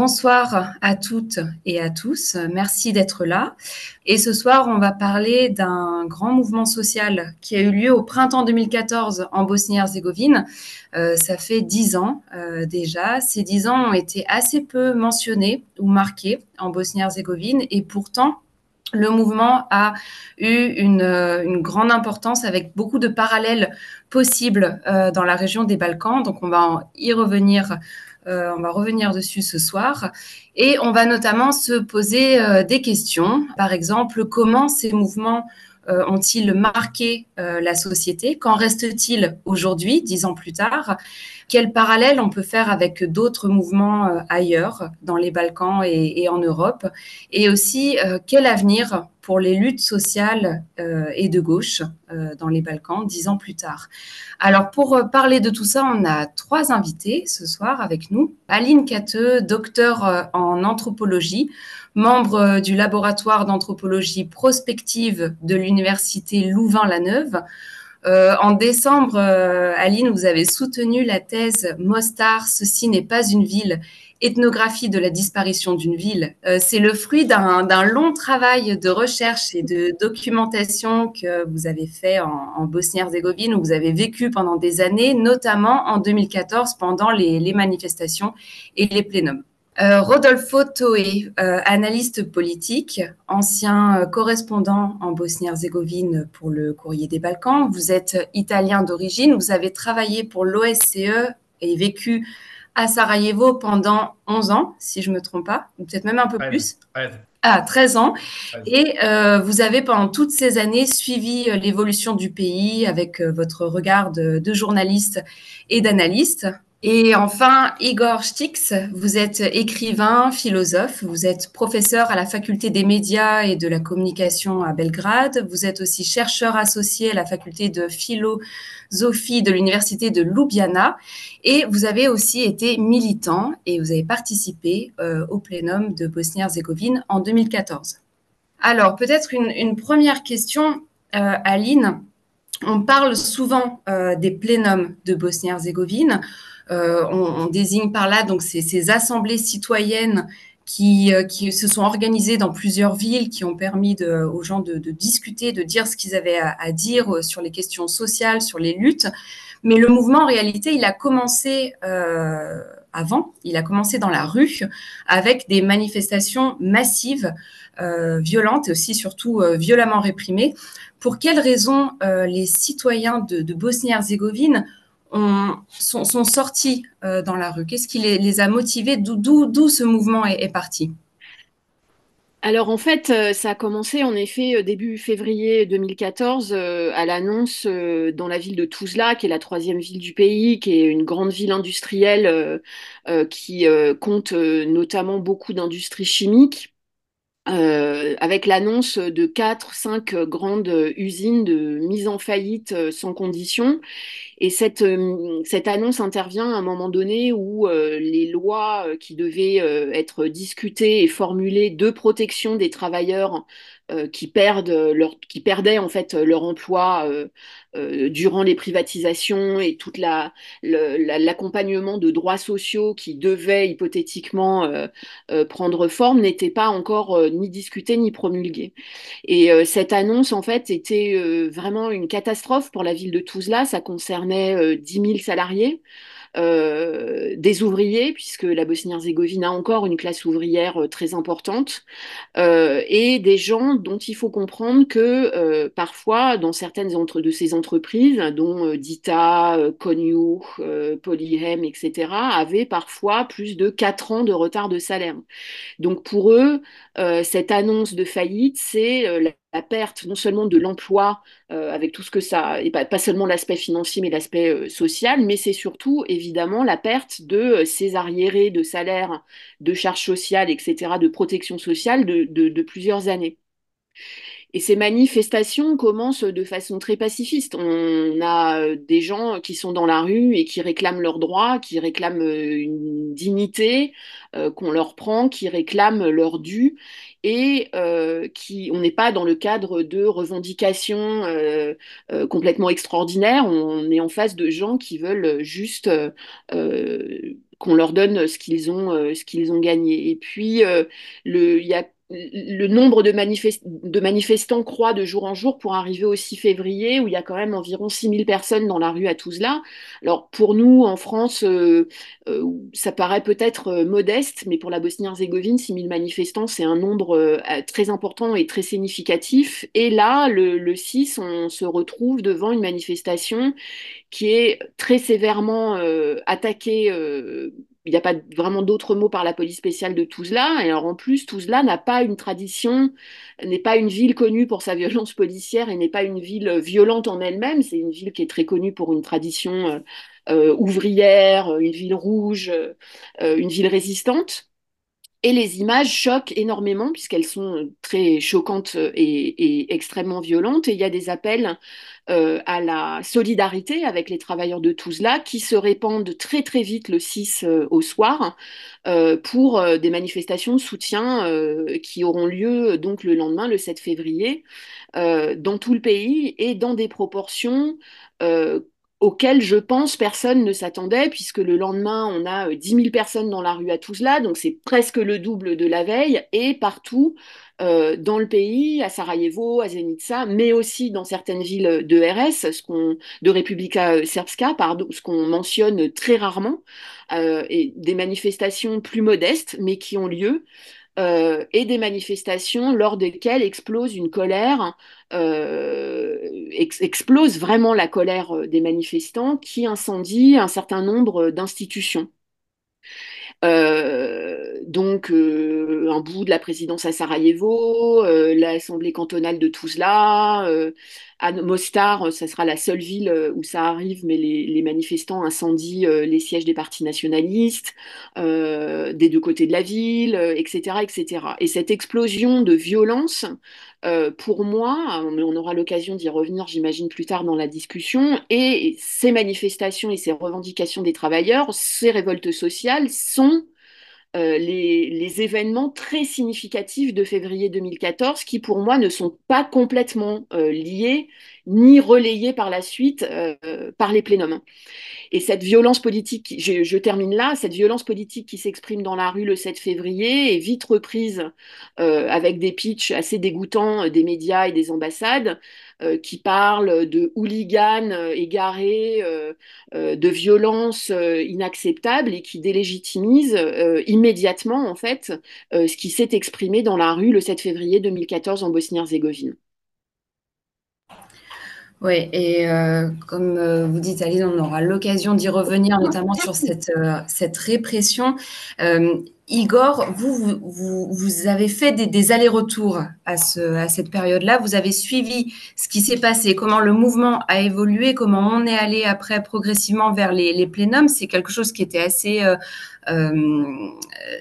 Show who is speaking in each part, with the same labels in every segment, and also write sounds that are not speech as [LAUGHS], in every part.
Speaker 1: Bonsoir à toutes et à tous. Merci d'être là. Et ce soir, on va parler d'un grand mouvement social qui a eu lieu au printemps 2014 en Bosnie-Herzégovine. Euh, ça fait dix ans euh, déjà. Ces dix ans ont été assez peu mentionnés ou marqués en Bosnie-Herzégovine et pourtant, le mouvement a eu une, une, grande importance avec beaucoup de parallèles possibles euh, dans la région des Balkans. Donc, on va y revenir euh, on va revenir dessus ce soir. Et on va notamment se poser euh, des questions. Par exemple, comment ces mouvements euh, ont-ils marqué la société? Qu'en reste-t-il aujourd'hui, dix ans plus tard? Quel parallèle on peut faire avec d'autres mouvements ailleurs, dans les Balkans et, en Europe? Et aussi, quel avenir pour les luttes sociales euh, et de gauche euh, dans les Balkans dix ans plus tard. Alors pour euh, parler de tout ça, on a trois invités ce soir avec nous. Aline Cateux, docteur en anthropologie, membre du laboratoire d'anthropologie prospective de l'université Louvain-la-Neuve. en décembre, Aline, vous avez soutenu la thèse Mostar, ceci n'est pas une ville ethnographie de la disparition d'une ville. Euh, c'est le fruit d'un long travail de recherche et de documentation que vous avez fait en, Bosnie-Herzégovine, où vous avez vécu pendant des années, notamment en 2014 pendant les, manifestations et les plénums. Euh, Rodolfo Toé, euh, analyste politique, ancien correspondant en Bosnie-Herzégovine pour le Courrier des Balkans. Vous êtes italien d'origine, vous avez travaillé pour l'OSCE et vécu à Sarajevo pendant 11 ans, si je ne me trompe pas, ou peut-être même un peu plus. Ah, 13 ans. Et euh, vous avez pendant toutes ces années suivi euh, l'évolution du pays avec euh, votre regard de, de journaliste et d'analyste. Et enfin, Igor Stix, vous êtes écrivain, philosophe, vous êtes professeur à la faculté des médias et de la communication à Belgrade, vous êtes aussi chercheur associé à la faculté de philosophie de l'université de Ljubljana et vous avez aussi été militant et vous avez participé euh, au plénum de Bosnie-Herzégovine en 2014. Alors, peut-être une, première question, euh, Aline. On parle souvent euh, des plénums de Bosnie-Herzégovine. Euh, on, désigne par là donc ces, assemblées citoyennes qui, euh, qui, se sont organisées dans plusieurs villes, qui ont permis aux gens de, discuter, de dire ce qu'ils avaient à, dire euh, sur les questions sociales, sur les luttes. Mais le mouvement, en réalité, il a commencé avant, il a commencé dans la rue avec des manifestations massives, violentes et aussi surtout violemment réprimées. Pour quelles raisons les citoyens de, de Bosnie-Herzégovine sont, sortis euh, dans la rue? Qu'est-ce qui les, a motivés? D'où ce mouvement est, parti?
Speaker 2: Alors en fait, euh, ça a commencé en effet euh, début février 2014 à l'annonce dans la ville de Tuzla, qui est la troisième ville du pays, qui est une grande ville industrielle qui compte notamment beaucoup d'industries chimiques. Avec l'annonce de quatre, cinq grandes usines de mise en faillite sans condition. Et cette, euh, cette annonce intervient à un moment donné où euh, les lois euh, qui devaient être discutées et formulées de protection des travailleurs qui, perdent leur, qui perdaient en fait leur emploi durant les privatisations et tout l'accompagnement de droits sociaux qui devaient hypothétiquement prendre forme n'étaient pas encore ni discutés ni promulgués. Et cette annonce en fait était vraiment une catastrophe pour la ville de Tuzla. Ça concerne 10 000 euh, salariés. Euh, des ouvriers, puisque la Bosnie-Herzégovine a encore une classe ouvrière euh, très importante, et des gens dont il faut comprendre que parfois, dans certaines de ces entreprises, dont Dita, Konyu, Polyhem, etc., avaient parfois plus de 4 ans de retard de salaire. Donc pour eux, cette annonce de faillite, c'est la la perte non seulement de l'emploi euh, avec tout ce que ça, et pas, seulement l'aspect financier mais l'aspect euh, social, mais c'est surtout évidemment la perte de euh, ces arriérés de salaire, de charges sociales, etc., de protection sociale de, plusieurs années. Et ces manifestations commencent de façon très pacifiste. On a euh, des gens qui sont dans la rue et qui réclament leurs droits, qui réclament euh, une dignité euh, qu'on leur prend, qui réclament leur dû et qui, on n'est pas dans le cadre de revendications complètement extraordinaires. On est en face de gens qui veulent juste qu'on leur donne ce qu'ils ont, ce qu'ils ont gagné. Et puis, il y a le nombre de, manifestants croît de jour en jour pour arriver au 6 février, où il y a quand même environ 6000 personnes dans la rue à Tuzla. Alors pour nous, en France, euh, euh, ça paraît peut-être euh, modeste, mais pour la Bosnie-Herzégovine, 6000 manifestants, c'est un nombre très important et très significatif. Et là, le, le 6, on se retrouve devant une manifestation qui est très sévèrement attaquée il n'y a pas vraiment d'autres mots par la police spéciale de Tuzla. Et alors en plus, Tuzla n'a pas une tradition, n'est pas une ville connue pour sa [LAUGHS] violence policière et n'est pas une ville violente en elle-même. C'est une ville qui est très connue pour une tradition euh, euh, ouvrière, une ville rouge, euh, une ville résistante. Et les images choquent énormément puisqu'elles sont très choquantes et, extrêmement violentes. Et il y a des appels euh, à la solidarité avec les travailleurs de Tuzla qui se répandent très très vite le 6 euh, au soir euh, pour des manifestations de soutien qui auront lieu donc le lendemain, le 7 février, dans tout le pays et dans des proportions auquel je pense personne ne s'attendait, puisque le lendemain, on a 10 euh, 000 personnes dans la rue à Tuzla, donc c'est presque le double de la veille, et partout euh, dans le pays, à Sarajevo, à Zenica, mais aussi dans certaines villes de RS, de Republika euh, Srpska, ce qu'on mentionne très rarement, et des manifestations plus modestes, mais qui ont lieu. Euh, et des manifestations lors desquelles explose une colère, euh, explose vraiment la colère euh, des manifestants qui incendie un certain nombre d'institutions. Donc, un bout de la présidence à Sarajevo, l'Assemblée cantonale de Tuzla, à Mostar, ça sera la seule ville euh, où ça arrive, mais les, manifestants incendient euh, les sièges des partis nationalistes, euh, des deux côtés de la ville, etc., etc. Et cette explosion de violence, pour moi, on aura l'occasion d'y revenir, j'imagine, plus tard dans la discussion, et ces manifestations et ces revendications des travailleurs, ces révoltes sociales sont euh, les, événements très significatifs de février 2014 qui, pour moi, ne sont pas complètement euh, liés ni relayés par la suite euh, par les plénums. Et cette violence politique, je, termine là, cette violence politique qui s'exprime dans la rue le 7 février est vite reprise avec des pitchs assez dégoûtants des médias et des ambassades. Euh, qui parle de hooligans euh, égarés, euh, de violences inacceptables et qui délégitimise immédiatement en fait ce qui s'est exprimé dans la rue le 7 février 2014 en Bosnie-Herzégovine.
Speaker 1: Oui, et comme vous dites, Aline, on aura l'occasion d'y revenir, notamment sur cette, cette répression. Igor, vous, vous, avez fait des, allers-retours à, à cette période-là. Vous avez suivi ce qui s'est passé, comment le mouvement a évolué, comment on est allé après progressivement vers les, les plénums. C'est quelque chose qui était assez euh, euh,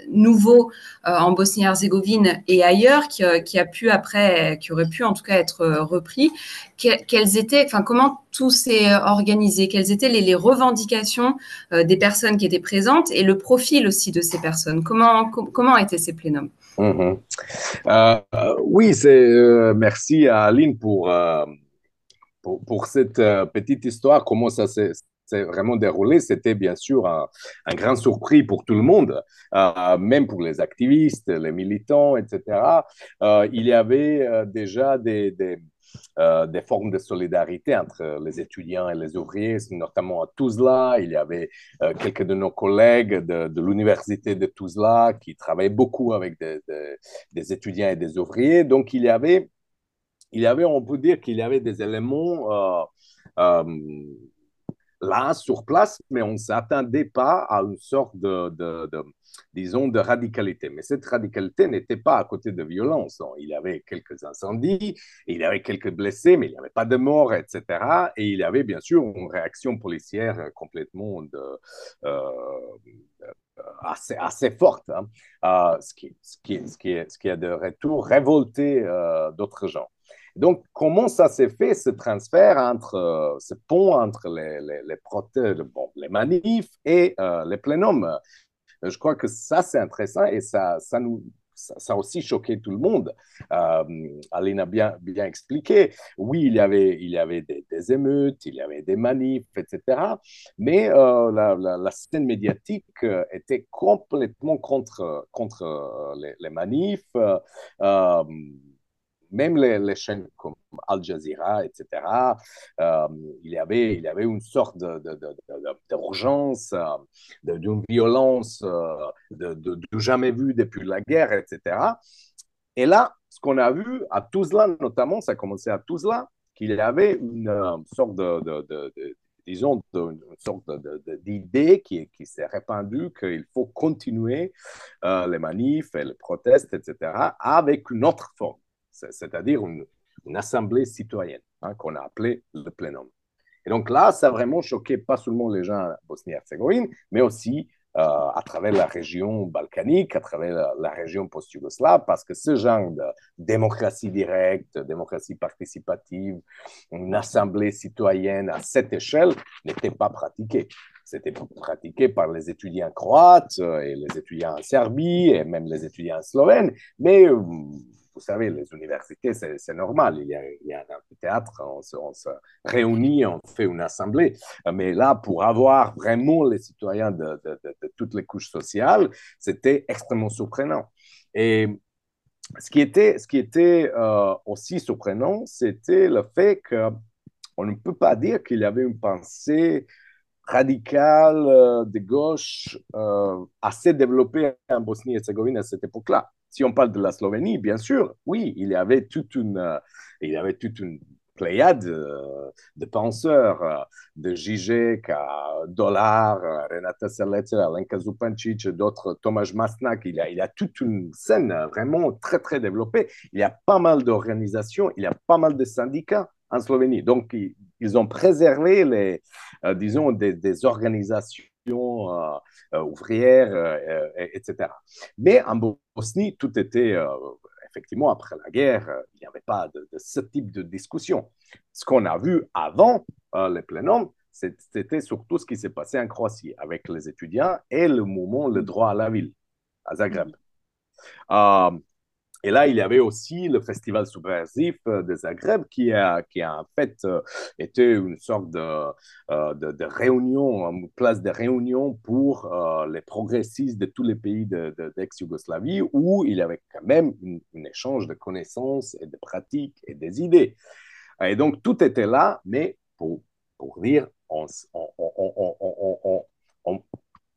Speaker 1: nouveau euh, en Bosnie-Herzégovine et ailleurs, qui, qui, a pu après, qui aurait pu en tout cas être repris. quelles étaient, enfin, comment tout s'est organisé? Quelles étaient les, revendications des personnes qui étaient présentes et le profil aussi de ces personnes? Comment, comment étaient ces plénums?
Speaker 3: Euh, Oui, c'est, euh, merci à Aline pour, euh, pour, pour, cette petite histoire, comment ça s'est vraiment déroulé. C'était bien sûr un, un, grand surpris pour tout le monde, même pour les activistes, les militants, etc. il y avait déjà des, des euh, des formes de solidarité entre les étudiants et les ouvriers, notamment à Tuzla. Il y avait euh, quelques de nos collègues de, l'université de Tuzla qui travaillaient beaucoup avec des, étudiants et des ouvriers. Donc, il y avait, il y avait on peut dire qu'il y avait des éléments euh, là, sur place, mais on ne s'attendait pas à une sorte de, disons, de radicalité. Mais cette radicalité n'était pas à côté de violence. Il y avait quelques incendies, il y avait quelques blessés, mais il n'y avait pas de morts, etc. Et il y avait bien sûr une réaction policière complètement euh, assez, forte, hein. ce, qui, ce, qui, ce, qui, ce qui a de retour révolté euh, d'autres gens. Donc, comment ça s'est fait, ce transfert entre, ce pont entre les, les, les, bon, les manifs et les plénums? Je crois que ça, c'est intéressant et ça, ça nous, ça, a aussi choqué tout le monde. Euh, Aline a bien, bien expliqué. Oui, il y avait, il y avait des, émeutes, il y avait des manifs, etc. Mais euh, la, scène médiatique euh, était complètement contre, contre les manifs même les, chaînes comme Al Jazeera, etc., euh, il, y avait, une sorte d'urgence, d'une violence euh, de, jamais vue depuis la guerre, etc. Et là, ce qu'on a vu à Tuzla, notamment, ça a commencé à Tuzla, qu'il y avait une, euh, sorte de, disons, une sorte d'idée qui, qui s'est répandue qu'il faut continuer les manifs et les protestes, etc., avec une autre forme c'est-à-dire une, assemblée citoyenne hein, qu'on a appelée le plénum. Et donc là, ça a vraiment choqué pas seulement les gens Bosnie-Herzégovine, mais aussi euh, à travers la région balkanique, à travers la, région post-yougoslave, parce que ce genre de démocratie directe, démocratie participative, une assemblée citoyenne à cette échelle n'était pas pratiqué. C'était pratiqué par les étudiants croates et les étudiants en Serbie et même les étudiants slovènes, mais euh, vous savez, les universités, c'est normal. Il y, a, un amphithéâtre, on se, réunit, on fait une assemblée. Mais là, pour avoir vraiment les citoyens de, toutes les couches sociales, c'était extrêmement surprenant. Et ce qui était, ce qui était euh, aussi surprenant, c'était le fait qu'on ne peut pas dire qu'il y avait une pensée radicale euh, de gauche euh, assez développée en Bosnie-Herzégovine à cette époque-là. Si on parle de la Slovénie, bien sûr, oui, il y avait toute une, euh, il y avait toute une pléiade euh, de penseurs, euh, de Zizek Dollar, Renata Serletzer, Alenka Zupancic, d'autres, Tomasz Masnak. Il y, a, toute une scène vraiment très, très développée. Il y a pas mal d'organisations, il y a pas mal de syndicats en Slovénie. Donc, ils, ont préservé les, disons, des, organisations ouvrière, euh, etc. Mais en Bosnie, tout était effectivement, après la guerre, il n'y avait pas de, ce type de discussion. Ce qu'on a vu avant les plénums, c'était surtout ce qui s'est passé en Croatie avec les étudiants et le mouvement Le droit à la ville à Zagreb. Et là, il y avait aussi le festival subversif euh, de Zagreb qui a, qui a en fait euh, été une sorte de, euh, de, de, réunion, une place de réunion pour les progressistes de tous les pays d'ex-Yougoslavie où il y avait quand même un échange de connaissances et de pratiques et des idées. Et donc, tout était là, mais pour, pour dire, on, on, on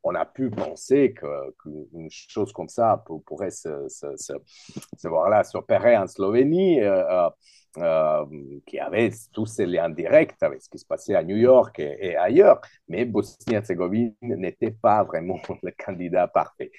Speaker 3: on a pu penser qu'une chose comme ça pourrait se, se, voilà, s'opérer en Slovénie, euh, euh, euh, qui avait tous ces liens directs avec ce qui se passait à New York et, ailleurs, mais Bosnie-Herzégovine n'était pas vraiment [LAUGHS] le candidat parfait.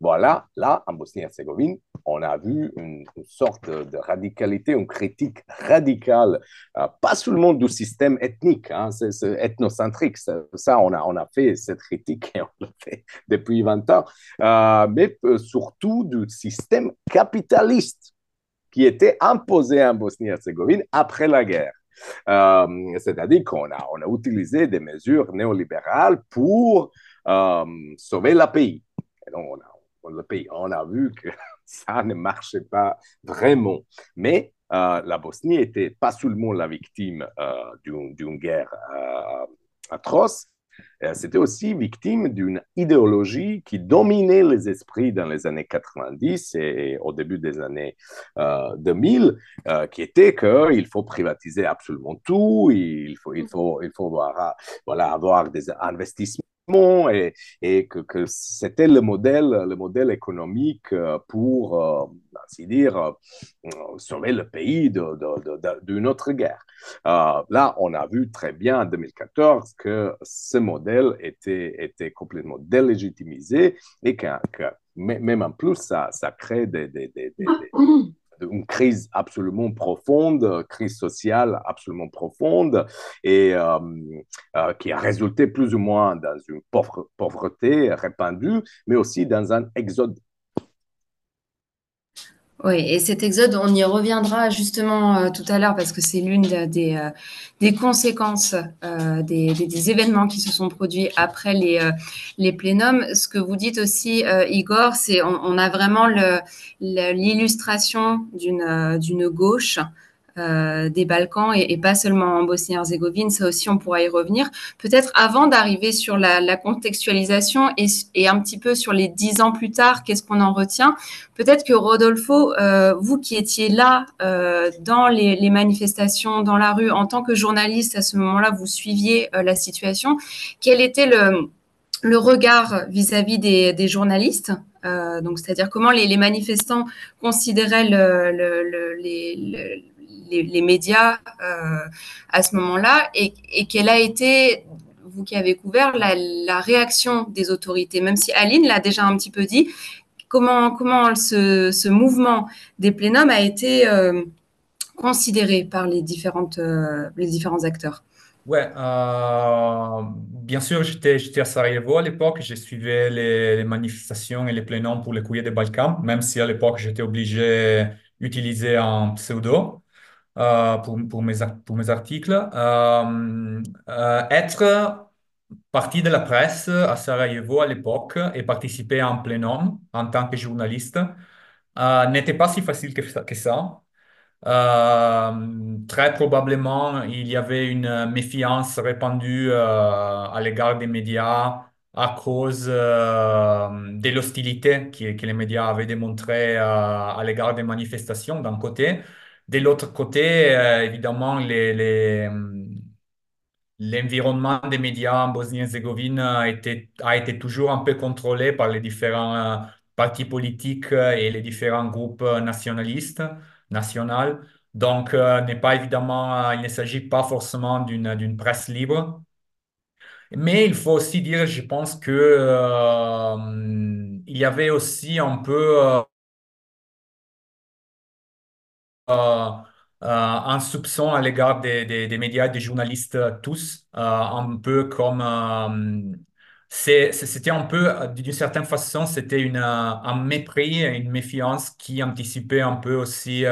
Speaker 3: Voilà, là, en Bosnie-Herzégovine, on a vu une, sorte de radicalité, une critique radicale, euh, pas seulement du système ethnique, hein, c'est, ethnocentrique, ça, on, a, on a fait cette critique et on l'a fait [LAUGHS] depuis 20 ans, euh, mais euh, surtout du système capitaliste qui était imposé en Bosnie-Herzégovine après la guerre. c'est-à-dire qu'on a, on a utilisé des mesures néolibérales pour sauver le pays. Et donc, on a, le pays. On a vu que [LAUGHS] ça ne marchait pas vraiment. Mais euh, la Bosnie n'était pas seulement la victime euh, d'une guerre euh, atroce, c'était aussi victime d'une idéologie qui dominait les esprits dans les années 90 et au début des années 2000, qui était qu'il faut privatiser absolument tout, il faut, avoir des investissements et, que, c'était le modèle, le modèle économique euh, pour, euh, ainsi dire, euh, sauver le pays d'une autre guerre. là, on a vu très bien en 2014 que ce modèle était, complètement délégitimisé et que, même en plus, ça, crée des, des une crise absolument profonde, crise sociale absolument profonde, et euh, euh, qui a résulté plus ou moins dans une pauvreté répandue, mais aussi dans un exode
Speaker 1: Oui, et cet exode, on y reviendra justement euh, tout à l'heure parce que c'est l'une des, euh, des conséquences euh, des, des, des, événements qui se sont produits après les, euh, les plénums. Ce que vous dites aussi, euh, Igor, c'est on, on, a vraiment l'illustration d'une d'une gauche euh, des Balkans et, et, pas seulement en Bosnie-Herzégovine. Ça aussi, on pourra y revenir. Peut-être avant d'arriver sur la, la contextualisation et, et, un petit peu sur les dix ans plus tard, qu'est-ce qu'on en retient? Peut-être que Rodolfo, euh, vous qui étiez là euh, dans les, les, manifestations, dans la rue, en tant que journaliste à ce moment-là, vous suiviez euh, la situation. Quel était le, le regard vis-à-vis -vis des, des, journalistes? Euh, donc, c'est-à-dire comment les, les, manifestants considéraient le, le, les, les, médias euh, à ce moment-là et, quelle a été, vous qui avez couvert, la, réaction des autorités, même si Aline l'a déjà un petit peu dit, comment, comment ce, ce mouvement des plénums a été euh, considéré par les, différentes, euh, les différents acteurs?
Speaker 4: Ouais, bien sûr, j'étais à Sarajevo à l'époque, je suivais les, les, manifestations et les plénums pour les courriers des Balkans, même si à l'époque j'étais obligé d'utiliser un pseudo. Euh, pour, mes, articles. Euh, euh, être partie de la presse à Sarajevo à l'époque et participer en plénum en tant que journaliste n'était pas si facile que ça. Très probablement, il y avait une méfiance répandue à l'égard des médias à cause euh, de l'hostilité que, les médias avaient démontré à l'égard des manifestations d'un côté. De l'autre côté, évidemment, les, les L'environnement des médias en Bosnie-Herzégovine a été, a été toujours un peu contrôlé par les différents partis politiques et les différents groupes nationalistes nationaux. Donc, euh, pas évidemment, il ne s'agit pas forcément d'une presse libre. Mais il faut aussi dire, je pense que euh, il y avait aussi un peu euh, euh, un soupçon à l'égard des, des, des, médias, des journalistes tous, euh, un peu comme euh, c'était un peu, d'une certaine façon, c'était un mépris, une méfiance qui anticipait un peu aussi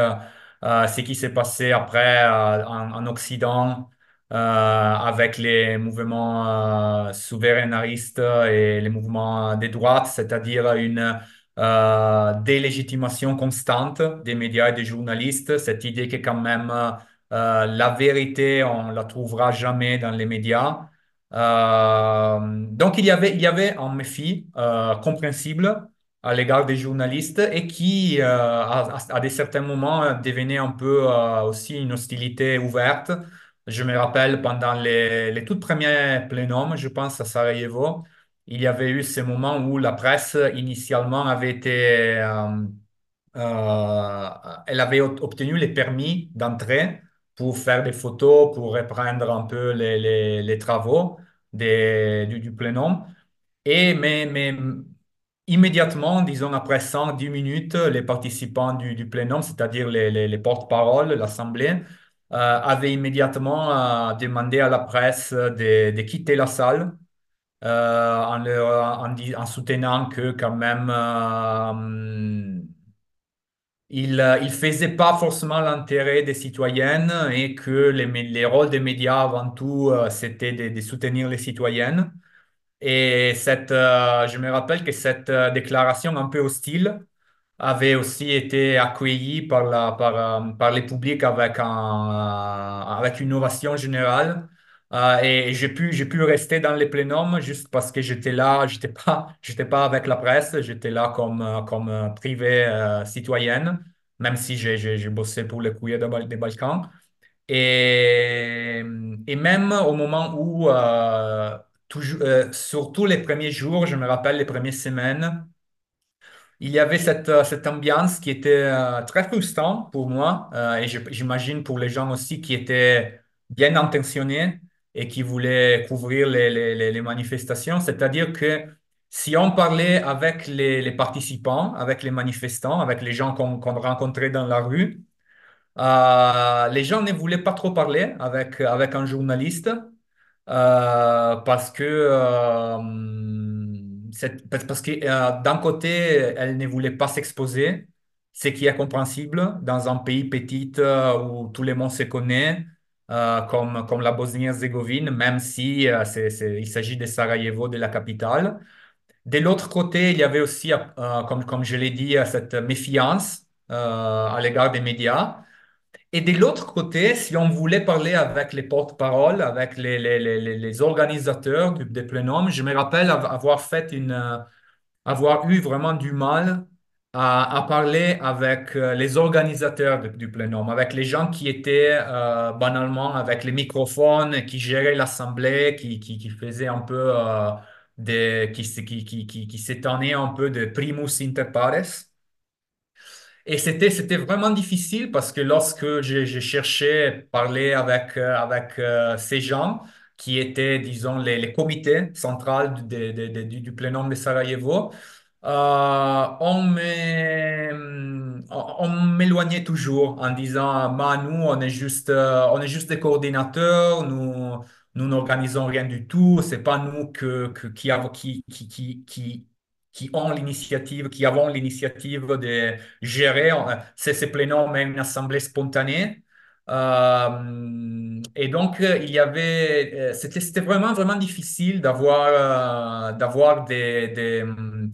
Speaker 4: ce qui s'est passé après en, en, Occident avec les mouvements souverainistes et les mouvements des droites, c'est-à-dire une euh, délégitimation constante des médias et des journalistes, cette idée que quand même euh, la vérité, on la trouvera jamais dans les médias. Euh, donc il y avait, il y avait un méfie euh, compréhensible à l'égard des journalistes et qui, euh, à, à, des certains moments, devenait un peu aussi une hostilité ouverte. Je me rappelle pendant les, les toutes premiers plénums, je pense à Sarajevo, il y avait eu ces moments où la presse initialement avait été, euh, euh, elle avait obtenu les permis d'entrée pour faire des photos, pour reprendre un peu les, les, travaux du, du, plénum. Et mais, mais immédiatement, disons après 110 minutes, les participants du, du plénum, c'est-à-dire les, les, les porte-paroles, l'Assemblée, euh, avaient immédiatement demandé à la presse de quitter la salle euh, en, en, en, soutenant que quand même euh, il ne faisait pas forcément l'intérêt des citoyennes et que les, les, rôles des médias avant tout euh, c'était de, soutenir les citoyennes. Et cette, euh, je me rappelle que cette euh, déclaration un peu hostile avait aussi été accueillie par, la, par, par les publics avec, un, avec une ovation générale. Euh, et j'ai pu, j'ai pu rester dans les plénums juste parce que j'étais là, j'étais pas, [LAUGHS] j'étais pas avec la presse, j'étais là comme, euh, comme privé euh, citoyenne, même si j'ai, bossé pour les courriers des Balkans. Et, et même au moment où, euh, toujours, surtout les premiers jours, je me rappelle les premières semaines, il y avait cette, cette ambiance qui était très frustrante pour moi et j'imagine pour les gens aussi qui étaient bien intentionnés et qui voulait couvrir les, manifestations. C'est-à-dire que si on parlait avec les, participants, avec les manifestants, avec les gens qu'on qu rencontrait dans la rue, euh, les gens ne voulaient pas trop parler avec, avec un journaliste euh, parce que, euh, parce que d'un côté, elle ne voulait pas s'exposer ce qui est compréhensible dans un pays petit où tout le monde se connaît, euh, comme, comme la Bosnie-Herzégovine, même si euh, c'est- il s'agit de Sarajevo, de la capitale. De l'autre côté, il y avait aussi, euh, comme, comme je l'ai dit, euh, cette méfiance à l'égard des médias. Et de l'autre côté, si on voulait parler avec les porte-paroles, avec les, les, les, les- organisateurs des plénums, je me rappelle av- avoir fait une, avoir eu vraiment du mal à, parler avec euh, les organisateurs du plénum, avec les gens qui étaient euh, banalement avec les microphones, qui géraient l'assemblée, qui, qui, qui faisaient un peu euh, des, qui, qui, qui, qui, s'étonnaient un peu de primus inter pares. Et c'était, c'était vraiment difficile parce que lorsque j'ai j'ai cherché à parler avec, euh, avec ces gens qui étaient, disons, les, comités de- du, du plénum de Sarajevo, euh, on m'é- on m'éloignait toujours en disant, bah, nous, on est juste, euh, on est juste des coordinateurs, nous, nous n'organisons rien du tout, c'est pas nous que, que- qui, avons- qui, qui, qui, qui, qui ont l'initiative, qui avons l'initiative de gérer. euh, C'est ces plénums, mais une assemblée spontanée. Euh, et donc, euh, il y avait, euh, c'était, vraiment, vraiment difficile d'avoir, euh, d'avoir des, euh,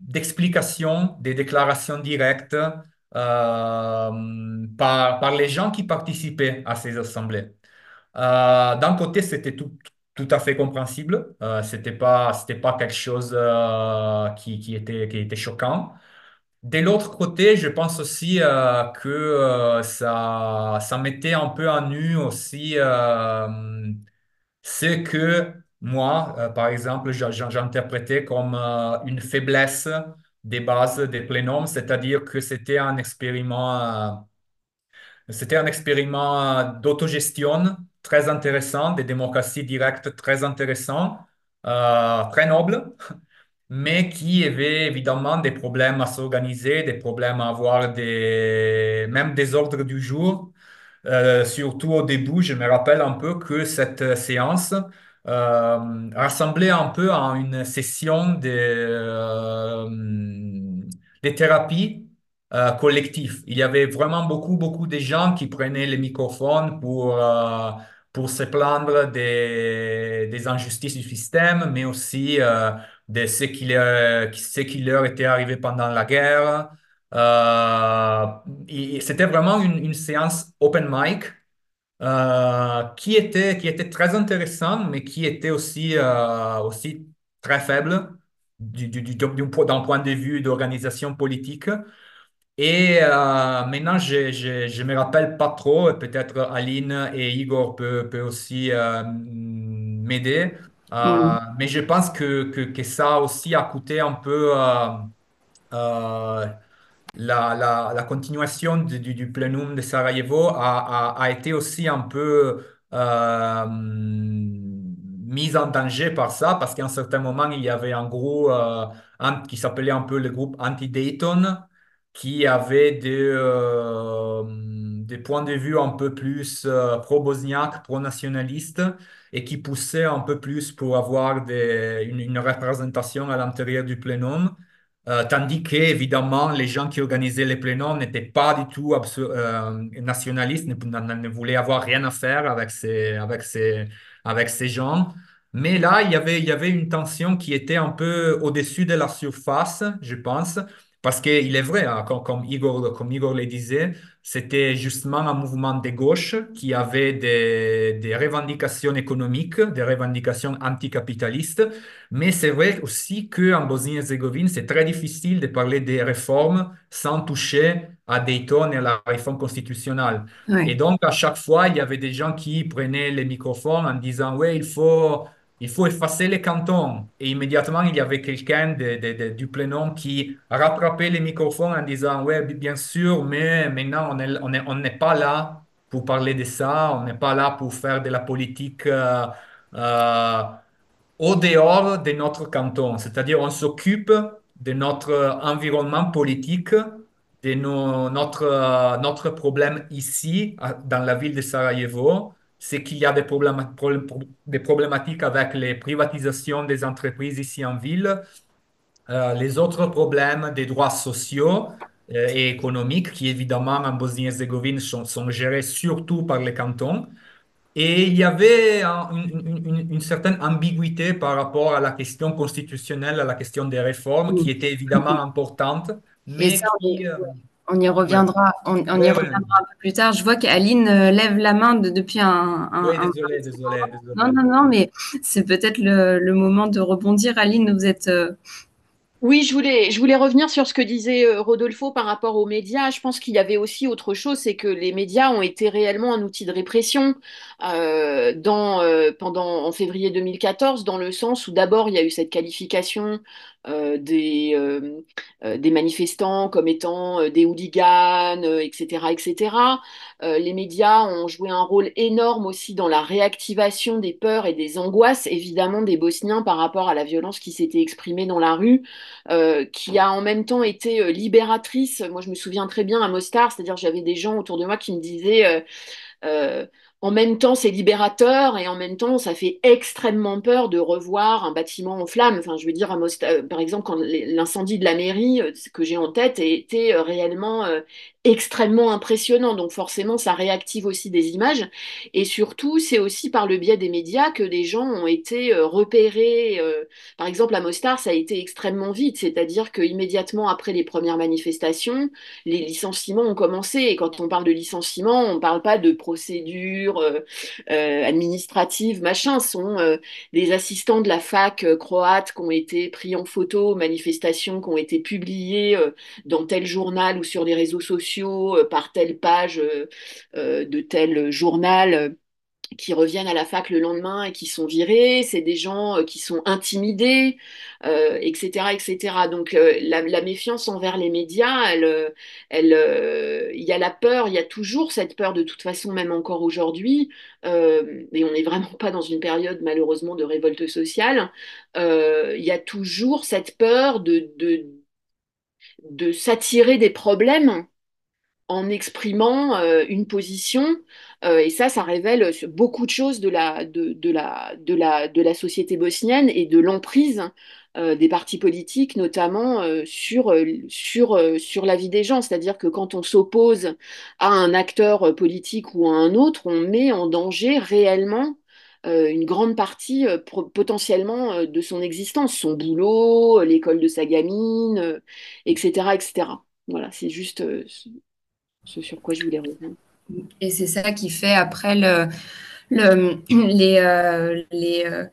Speaker 4: d'explications, des déclarations directes euh, par, par les gens qui participaient à ces assemblées. Euh, d'un côté, c'était tout, tout à fait compréhensible. Euh, c'était pas, pas quelque chose euh, qui, qui était, qui était choquant. De l'autre côté, je pense aussi euh, que euh, ça, ça mettait un peu à nu aussi euh, ce que moi, euh, par exemple, j'interprétais comme euh, une faiblesse des bases des plénums, c'est-à-dire que c'était un expériment, euh, expériment d'autogestion très intéressant, des démocraties directes très intéressant, très noble mais qui avait évidemment des problèmes à s'organiser, des problèmes à avoir des, même des ordres du jour. Surtout au début, je me rappelle un peu que cette séance euh, ressemblait un peu à une session de, euh, de thérapie euh, collective. Il y avait vraiment beaucoup, beaucoup de gens qui prenaient les microphones pour, euh, pour se plaindre des, des injustices du système, mais aussi euh, de ce qui leur, ce qui leur était arrivé pendant la guerre. C'était vraiment une, une séance open mic qui était, qui était très intéressante, mais qui était aussi, euh, aussi très faible du, du, du- du- d'un point de vue d'organisation politique. Et euh, maintenant, je, je, je me rappelle pas trop, peut-être Aline et Igor peuvent, peuvent aussi euh, m'aider. Euh,
Speaker 1: Mm.
Speaker 4: mais je pense que, que, que ça aussi a coûté un peu euh, euh, la, la, la continuation du, du, de Sarajevo a, a, été aussi un peu euh, mise en danger par ça, parce qu'à un certain moment, il y avait un groupe euh, qui s'appelait un peu le groupe Anti-Dayton, qui avait des, euh, des points de vue un peu plus pro-bosniaques, pro-nationalistes, et qui poussait un peu plus pour avoir des, une, une représentation à l'intérieur du plénum. Euh, tandis que, évidemment, les gens qui organisaient les plénums n'étaient pas du tout euh, nationalistes, ne, ne- ne voulaient avoir rien à faire avec ces, avec ces, avec ces gens. Mais là, il y avait, il y avait une tension qui était un peu au-dessus de la surface, je pense, parce qu'il est vrai, hein, comme, comme Igor, comme Igor le disait, c'était justement un mouvement de gauche qui avait des, des revendications économiques, des revendications anticapitalistes. Mais c'est vrai aussi qu'en Bosnie-Herzégovine, c'est très difficile de parler des réformes sans toucher à Dayton et à la réforme constitutionnelle. Et donc, à chaque fois, il y avait des gens qui prenaient les microphones en disant, ouais, il faut, il faut effacer les cantons. Et immédiatement, il y avait quelqu'un du plénum qui rattrapait les microphones en disant, ouais, bien sûr, mais maintenant, on est, on est, on n'est pas là pour parler de ça, on n'est pas là pour faire de la politique. euh, euh, au dehors de notre canton, c'est-à-dire on s'occupe de notre environnement politique, de nos- notre, euh, notre problème ici, dans la ville de Sarajevo, c'est qu'il y a des problématiques avec les privatisations des entreprises ici en ville, les autres problèmes des droits sociaux et économiques qui, évidemment, en Bosnie-Herzégovine sont, sont, gérés surtout par les cantons. Et il y avait une, une, certaine ambiguïté par rapport à la question constitutionnelle, à la question des réformes, qui était évidemment importante.
Speaker 1: Mais on, y reviendra, on, y reviendra un peu plus tard. Je vois qu'Aline euh, lève la main depuis un.
Speaker 4: oui, désolé, désolé,
Speaker 1: Non, non, non, mais c'est peut-être le, le, moment de rebondir. Aline, vous êtes. Euh,
Speaker 2: oui, je voulais, je voulais revenir sur ce que disait euh, Rodolfo par rapport aux médias. Je pense qu'il y avait aussi autre chose, c'est que les médias ont été réellement un outil de répression euh, dans, euh, pendant, en février 2014, dans le sens où d'abord il y a eu cette qualification des, euh, euh, des manifestants comme étant des hooligans, etc., etc. les médias ont joué un rôle énorme aussi dans la réactivation des peurs et des angoisses, évidemment, des Bosniens par rapport à la violence qui s'était exprimée dans la rue, qui a en même temps été libératrice. Moi, je me souviens très bien à Mostar, c'est-à-dire j'avais des gens autour de moi qui me disaient en même temps, c'est libérateur et en même temps, ça fait extrêmement peur de revoir un bâtiment en flammes. Enfin, je veux dire, euh, par exemple, quand l'incendie de la mairie euh, que j'ai en tête était euh, réellement extrêmement impressionnant. Donc forcément, ça réactive aussi des images. Et surtout, c'est aussi par le biais des médias que les gens ont été euh, repérés. Euh, par exemple, à Mostar, ça a été extrêmement vite. C'est-à-dire qu'immédiatement après les premières manifestations, les licenciements ont commencé. Et quand on parle de licenciement, on ne parle pas de procédures euh, administratives, machin. Ce sont des assistants de la fac croate qui ont été pris en photo, manifestations qui ont été publiées dans tel journal ou sur les réseaux sociaux euh, par telle page euh, euh, de tel journal qui reviennent à la fac le lendemain et qui sont virés, c'est des gens qui sont intimidés, etc., etc. Donc la, méfiance envers les médias, il y a la peur, il y a toujours cette peur de toute façon, même encore aujourd'hui, et on n'est vraiment pas dans une période malheureusement de révolte sociale, il y a toujours cette peur de s'attirer des problèmes en exprimant euh, une position. Euh, et ça, ça révèle beaucoup de choses de la, société bosnienne et de l'emprise euh, des partis politiques, notamment sur, sur, sur la vie des gens. C'est-à-dire que quand on s'oppose à un acteur politique ou à un autre, on met en danger réellement une grande partie potentiellement de son existence, son boulot, l'école de sa gamine, etc., etc. Voilà, c'est juste ce sur quoi je voulais revenir.
Speaker 1: Et c'est ça qui fait après le, le, [CLEARS THROAT] les, euh, les, euh,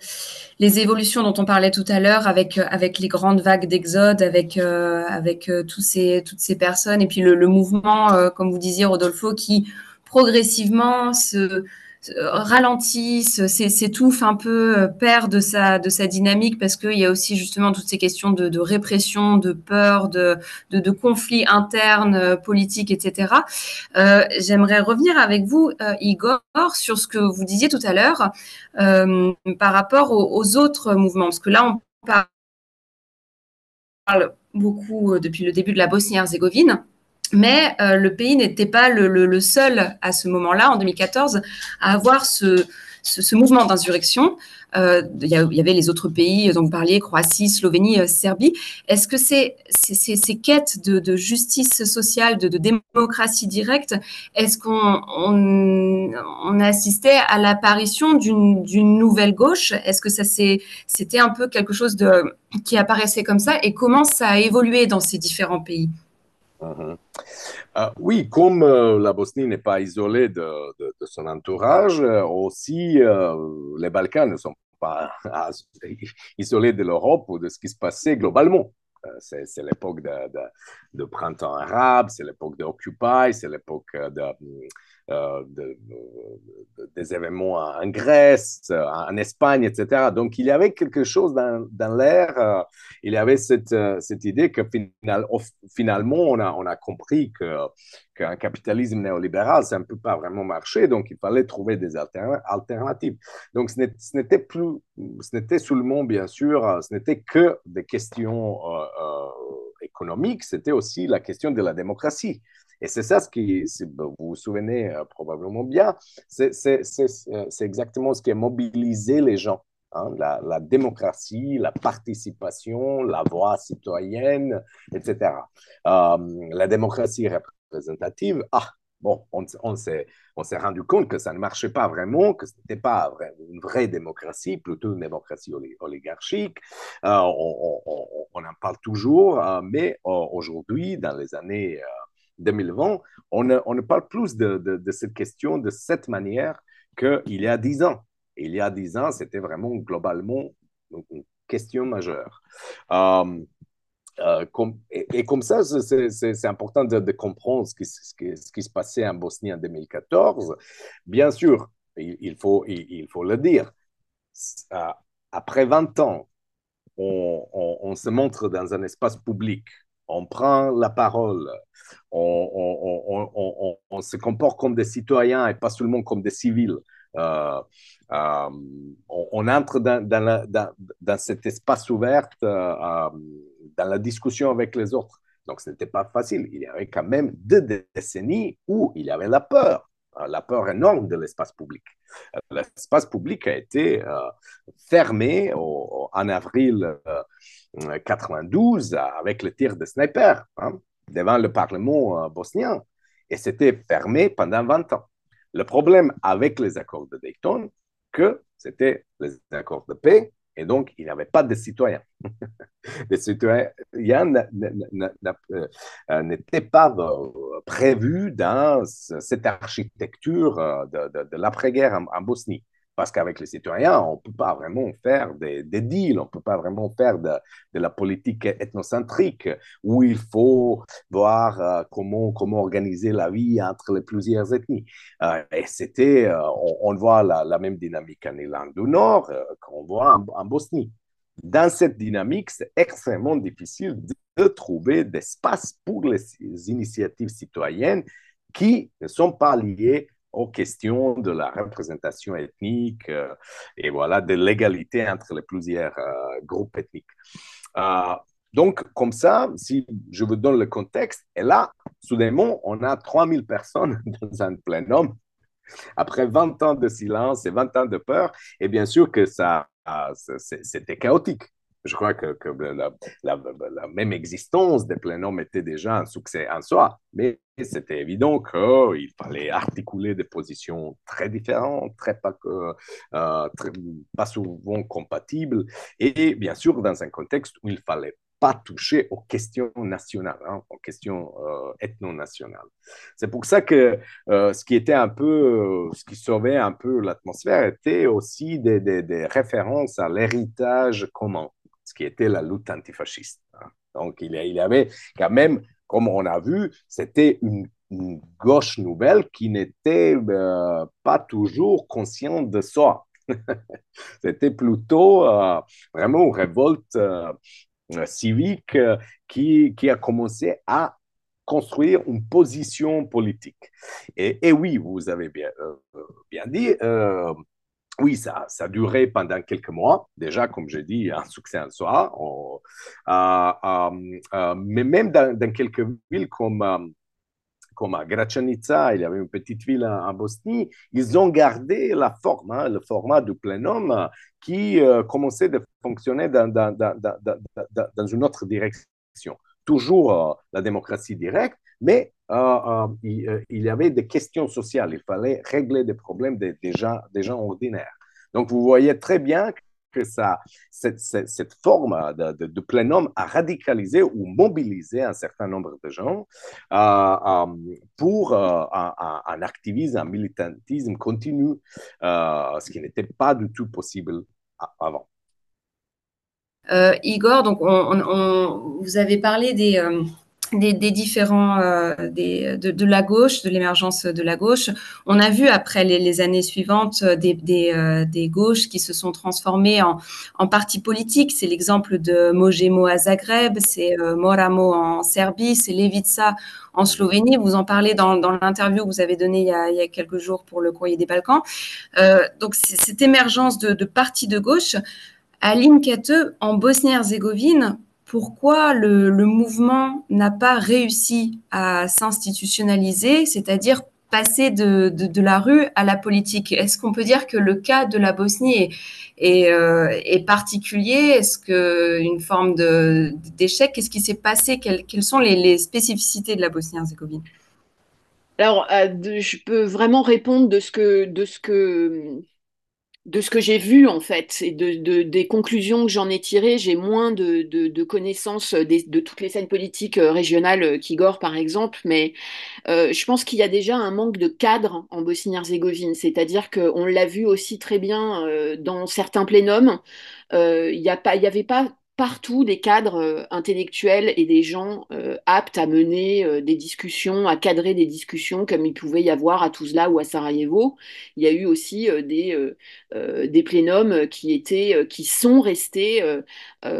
Speaker 1: les, évolutions dont on parlait tout à l'heure avec, avec les grandes vagues d'exode, avec, euh, avec tous ces, toutes ces personnes, et puis le mouvement, comme vous disiez, Rodolfo, qui progressivement se, ralentissent, s'étouffe un peu, euh, perd de sa, de sa dynamique parce qu'il y a aussi justement toutes ces questions de, de répression, de peur, de, de, de conflits internes, euh, politiques, etc. Euh, J'aimerais revenir avec vous, euh, Igor, sur ce que vous disiez tout à l'heure euh, par rapport aux, aux, autres mouvements, parce que là, on parle beaucoup depuis le début de la Bosnie-Herzégovine. Mais euh, le pays n'était pas le, le, le, seul à ce moment-là, en 2014, à avoir ce, ce, ce mouvement d'insurrection. Euh, il, y avait les autres pays dont vous parliez, Croatie, Slovénie, euh, Serbie. Est-ce que ces, ces, ces quêtes de, de, justice sociale, de, de démocratie directe, est-ce qu'on on, on assistait à l'apparition d'une nouvelle gauche? Est-ce que ça c'était un peu quelque chose de, qui apparaissait comme ça? Et comment ça a évolué dans ces différents pays?
Speaker 3: Uh-huh. Uh, oui, comme euh, la Bosnie n'est pas isolée de, son entourage, euh, aussi euh, les Balkans ne sont pas [LAUGHS] isolés de l'Europe ou de ce qui se passait globalement. Euh, c'est l'époque de, printemps arabe, c'est l'époque d'Occupy, c'est l'époque de, euh, de, des événements en Grèce, en Espagne, etc. Donc il y avait quelque chose dans, l'air, euh, il y avait cette, euh, idée que final, finalement on a, on a compris qu'un capitalisme néolibéral, ça ne peut pas vraiment marcher, donc il fallait trouver des alternatives. Donc ce n'était plus, ce n'était seulement, bien sûr, ce n'était que des questions euh, euh, économiques, c'était aussi la question de la démocratie. Et c'est ça ce qui, vous vous souvenez euh, probablement bien, c'est exactement ce qui a mobilisé les gens hein, la, démocratie, la participation, la voix citoyenne, etc. la démocratie représentative, ah, bon, on, s'est rendu compte que ça ne marchait pas vraiment, que ce n'était pas une vraie démocratie, plutôt une démocratie oligarchique. Euh, on, en parle toujours, euh, mais euh, aujourd'hui, dans les années 2020, on ne, parle plus de, cette question de cette manière qu'il y a dix ans. il y a dix ans, c'était vraiment globalement une question majeure. Euh, et, comme ça, c'est important de, comprendre ce qui, se passait en Bosnie en 2014. Bien sûr, il, faut, le dire, euh, après 20 ans, on, se montre dans un espace public, on prend la parole, on, se comporte comme des citoyens et pas seulement comme des civils. Euh, on, entre dans, cet espace ouvert dans la discussion avec les autres. Donc, ce n'était pas facile. Il y avait quand même deux décennies où il y avait la peur, la peur énorme de l'espace public. Euh, l'espace public a été euh, fermé en avril 92 euh, avec le tir de sniper hein, devant le Parlement bosnien. Et c'était fermé pendant 20 ans. Le problème avec les accords de Dayton, que c'était les accords de paix, et donc il n'y avait pas de citoyens. [LAUGHS] les citoyens euh, n'étaient pas euh, prévus dans cette architecture euh, de, l'après-guerre en, Bosnie. Parce qu'avec les citoyens, on ne peut pas vraiment faire des, deals, on ne peut pas vraiment faire de, la politique ethnocentrique où il faut voir comment, comment organiser la vie entre les plusieurs ethnies. et c'était, on, voit la, même dynamique en Irlande du Nord qu'on voit en Bosnie dans cette dynamique, c'est extrêmement difficile de trouver d'espace pour les initiatives citoyennes qui ne sont pas liées aux questions de la représentation ethnique euh, et voilà, de l'égalité entre les plusieurs euh, groupes ethniques. Euh, donc, comme ça, si je vous donne le contexte, et là, soudainement, on a 3000 personnes [LAUGHS] dans un plénum après 20 ans de silence et 20 ans de peur, et bien sûr que ça c'était chaotique. Je crois que, la, même existence des plénums était déjà un succès en soi, mais c'était évident qu'il fallait articuler des positions très différentes, très pas, euh, souvent compatibles, et bien sûr dans un contexte où il fallait pas toucher aux questions nationales, hein, aux questions euh, ethno-nationales. C'est pour ça que euh, ce qui était un peu, euh, ce qui sauvait un peu l'atmosphère était aussi des, références à l'héritage commun, ce qui était la lutte antifasciste. Hein. Donc il y avait quand même, comme on a vu, c'était une, gauche nouvelle qui n'était pas toujours consciente de soi. [LAUGHS] C'était plutôt vraiment une révolte euh, civique euh, qui, a commencé à construire une position politique. Et, oui, vous avez euh, bien dit, oui, ça, ça a duré pendant quelques mois, déjà, comme je dis, un succès en soi. mais même dans, quelques villes comme comme à Gračanica, il y avait une petite ville en, Bosnie, ils ont gardé la forme, hein, le format du plénum qui euh, commençait de fonctionner dans, dans, dans, une autre direction. Toujours euh, la démocratie directe, mais euh, il, il, y avait des questions sociales. Il fallait régler des problèmes des, gens, des gens ordinaires. Donc, vous voyez très bien que ça, cette, forme de, de, plénum a radicalisé ou mobilisé un certain nombre de gens euh, euh, pour euh, un, activisme, un militantisme continu, ce qui n'était pas du tout possible avant.
Speaker 1: Igor, donc on, vous avez parlé des des, différents euh, de, la gauche, de l'émergence de la gauche. On a vu après les, années suivantes euh, des, des, euh, des, gauches qui se sont transformées en, en partis politiques. C'est l'exemple de Mojemo à Zagreb, c'est Moramo en Serbie, c'est Levica en Slovénie. Vous en parlez dans, dans l'interview que vous avez donnée il y, a, quelques jours pour le Courrier des Balkans. donc cette émergence de, de partis de gauche. Aline Kate, en Bosnie-Herzégovine, pourquoi le, mouvement n'a pas réussi à s'institutionnaliser, c'est-à-dire passer de, la rue à la politique? Est-ce qu'on peut dire que le cas de la Bosnie est, euh, particulier? Est-ce qu'une forme d'échec? Qu'est-ce qui s'est passé? Quelles, sont les, les, spécificités de la Bosnie-Herzégovine?
Speaker 2: Alors, euh, je peux vraiment répondre de ce que, de ce que de ce que j'ai vu en fait et de, des conclusions que j'en ai tirées, j'ai moins de, connaissances de toutes les scènes politiques euh, régionales euh, qu'Igor par exemple, mais euh, je pense qu'il y a déjà un manque de cadre en Bosnie-Herzégovine, c'est-à-dire qu'on l'a vu aussi très bien dans certains plénums, il n'y avait pas partout des cadres euh, intellectuels et des gens euh, aptes à mener euh, des discussions, à cadrer des discussions comme il pouvait y avoir à Tuzla ou à Sarajevo. Il y a eu aussi des, des plénums qui, étaient, qui sont restés à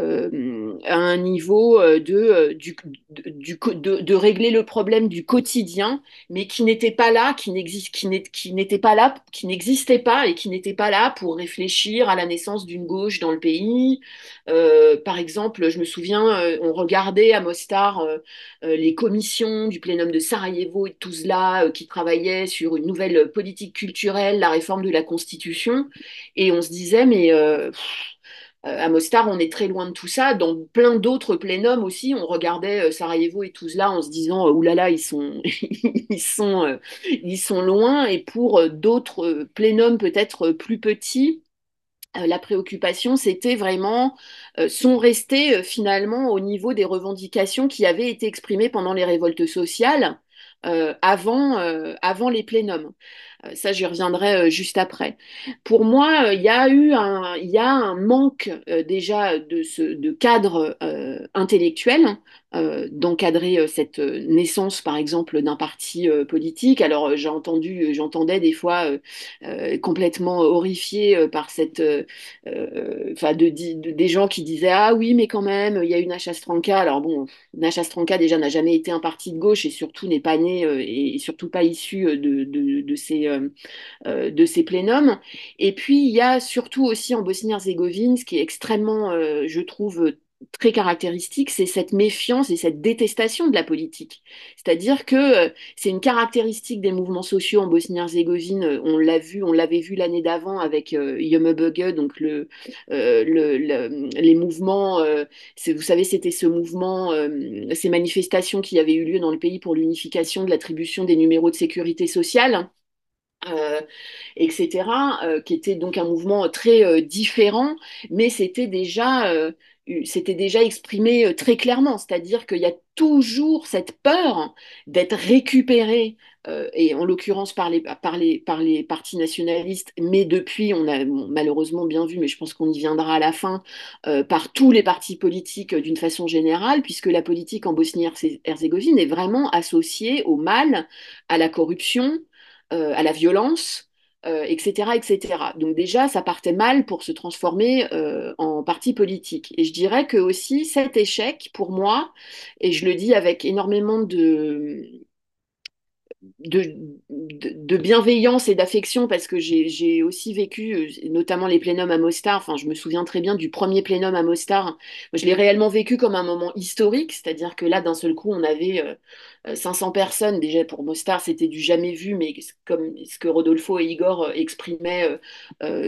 Speaker 2: un niveau de, de, régler le problème du quotidien, mais qui n'était pas là, qui n'était pas là, qui n'existait pas et qui n'était pas là pour réfléchir à la naissance d'une gauche dans le pays. Par exemple, je me souviens, euh, on regardait à Mostar euh, euh, les commissions du plénum de Sarajevo et de Tuzla qui travaillaient sur une nouvelle politique culturelle, la réforme de la Constitution, et on se disait, mais à Mostar, on est très loin de tout ça. Dans plein d'autres plénums aussi, on regardait Sarajevo et Tuzla en se disant oulala, ils sont, [LAUGHS] ils sont, loin. Et pour d'autres plénums peut-être plus petits, la préoccupation, c'était vraiment, euh, sont restés euh, finalement au niveau des revendications qui avaient été exprimées pendant les révoltes sociales avant, les plénums. ça, j'y reviendrai juste après. Pour moi, il y a eu un, manque déjà de cadre intellectuel euh, d'encadrer euh, cette euh, naissance, par exemple, d'un parti politique. Alors, j'ai entendu, j'entendais des fois complètement horrifié par cette, enfin, de, des gens qui disaient ah oui, mais quand même, il y a une Stranka. Alors bon, Nacha déjà n'a jamais été un parti de gauche et surtout n'est pas né et surtout pas issu de, de, de ces de ces plénums. Et puis il y a surtout aussi en Bosnie-Herzégovine, ce qui est extrêmement, je trouve, très caractéristique, c'est cette méfiance et cette détestation de la politique. C'est-à-dire que euh, c'est une caractéristique des mouvements sociaux en Bosnie-Herzégovine. Euh, on l'a vu, on l'avait vu l'année d'avant avec euh, donc le, euh, le, les mouvements. vous savez, c'était ce mouvement, ces manifestations qui avaient eu lieu dans le pays pour l'unification de l'attribution des numéros de sécurité sociale. etc., qui était donc un mouvement très différent, mais c'était déjà c'était déjà exprimé euh, très clairement, c'est-à-dire qu'il y a toujours cette peur d'être récupéré, euh, et en l'occurrence par les, par, les, par les partis nationalistes, mais depuis, on a malheureusement bien vu, mais je pense qu'on y viendra à la fin, euh, par tous les partis politiques d'une façon générale, puisque la politique en Bosnie-Herzégovine est vraiment associée au mal, à la corruption, à la violence euh, etc. Donc déjà, ça partait mal pour se transformer euh, en parti politique. Et je dirais que aussi cet échec, pour moi, et je le dis avec énormément de, bienveillance et d'affection parce que j'ai aussi vécu, euh, notamment les plénums à Mostar. Enfin, je me souviens très bien du premier plénum à Mostar. Je l'ai réellement vécu comme un moment historique, c'est-à-dire que là, d'un seul coup, on avait 500 euh, personnes. Déjà, pour Mostar, c'était du jamais vu, mais comme ce que Rodolfo et Igor euh, exprimaient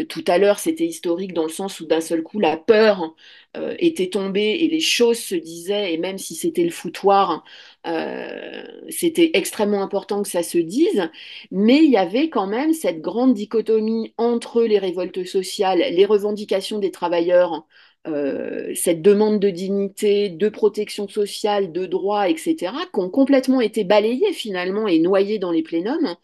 Speaker 2: tout à l'heure, c'était historique dans le sens où d'un seul coup, la peur était tombée et les choses se disaient, et même si c'était le foutoir, euh, c'était extrêmement important que ça se dise, mais il y avait quand même cette grande dichotomie entre les révoltes sociales, les revendications des travailleurs, euh, cette demande de dignité, de protection sociale, de droits, etc., qui ont complètement été balayées finalement et noyées dans les plénums,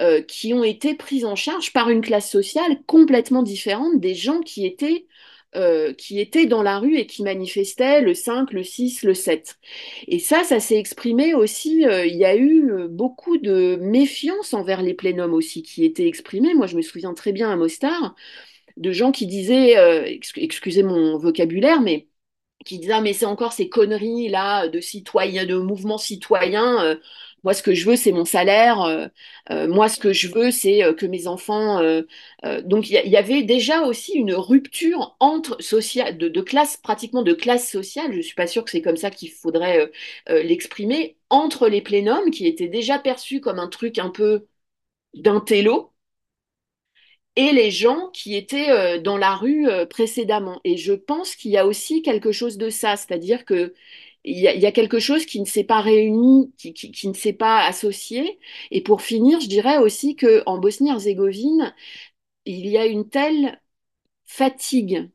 Speaker 2: euh, qui ont été prises en charge par une classe sociale complètement différente des gens qui étaient euh, qui étaient dans la rue et qui manifestaient le 5, le 6, le 7. Et ça, ça s'est exprimé aussi, il y a eu beaucoup de méfiance envers les plénums aussi qui étaient exprimés. Moi, je me souviens très bien à Mostar de gens qui disaient, excusez mon vocabulaire, mais qui disaient, ah, mais c'est encore ces conneries là de citoyens, de mouvements citoyens moi, ce que je veux, c'est mon salaire. Euh, euh, moi, ce que je veux, c'est euh, que mes enfants. donc, il y, avait déjà aussi une rupture entre social, de, classe, pratiquement de classe sociale. Je ne suis pas sûre que c'est comme ça qu'il faudrait l'exprimer entre les plénums, qui étaient déjà perçus comme un truc un peu d'un télo et les gens qui étaient euh, dans la rue euh, précédemment. Et je pense qu'il y a aussi quelque chose de ça, c'est-à-dire que il y, a, quelque chose qui ne s'est pas réuni, qui, ne s'est pas associé. Et pour finir, je dirais aussi qu'en Bosnie-Herzégovine, il y a une telle fatigue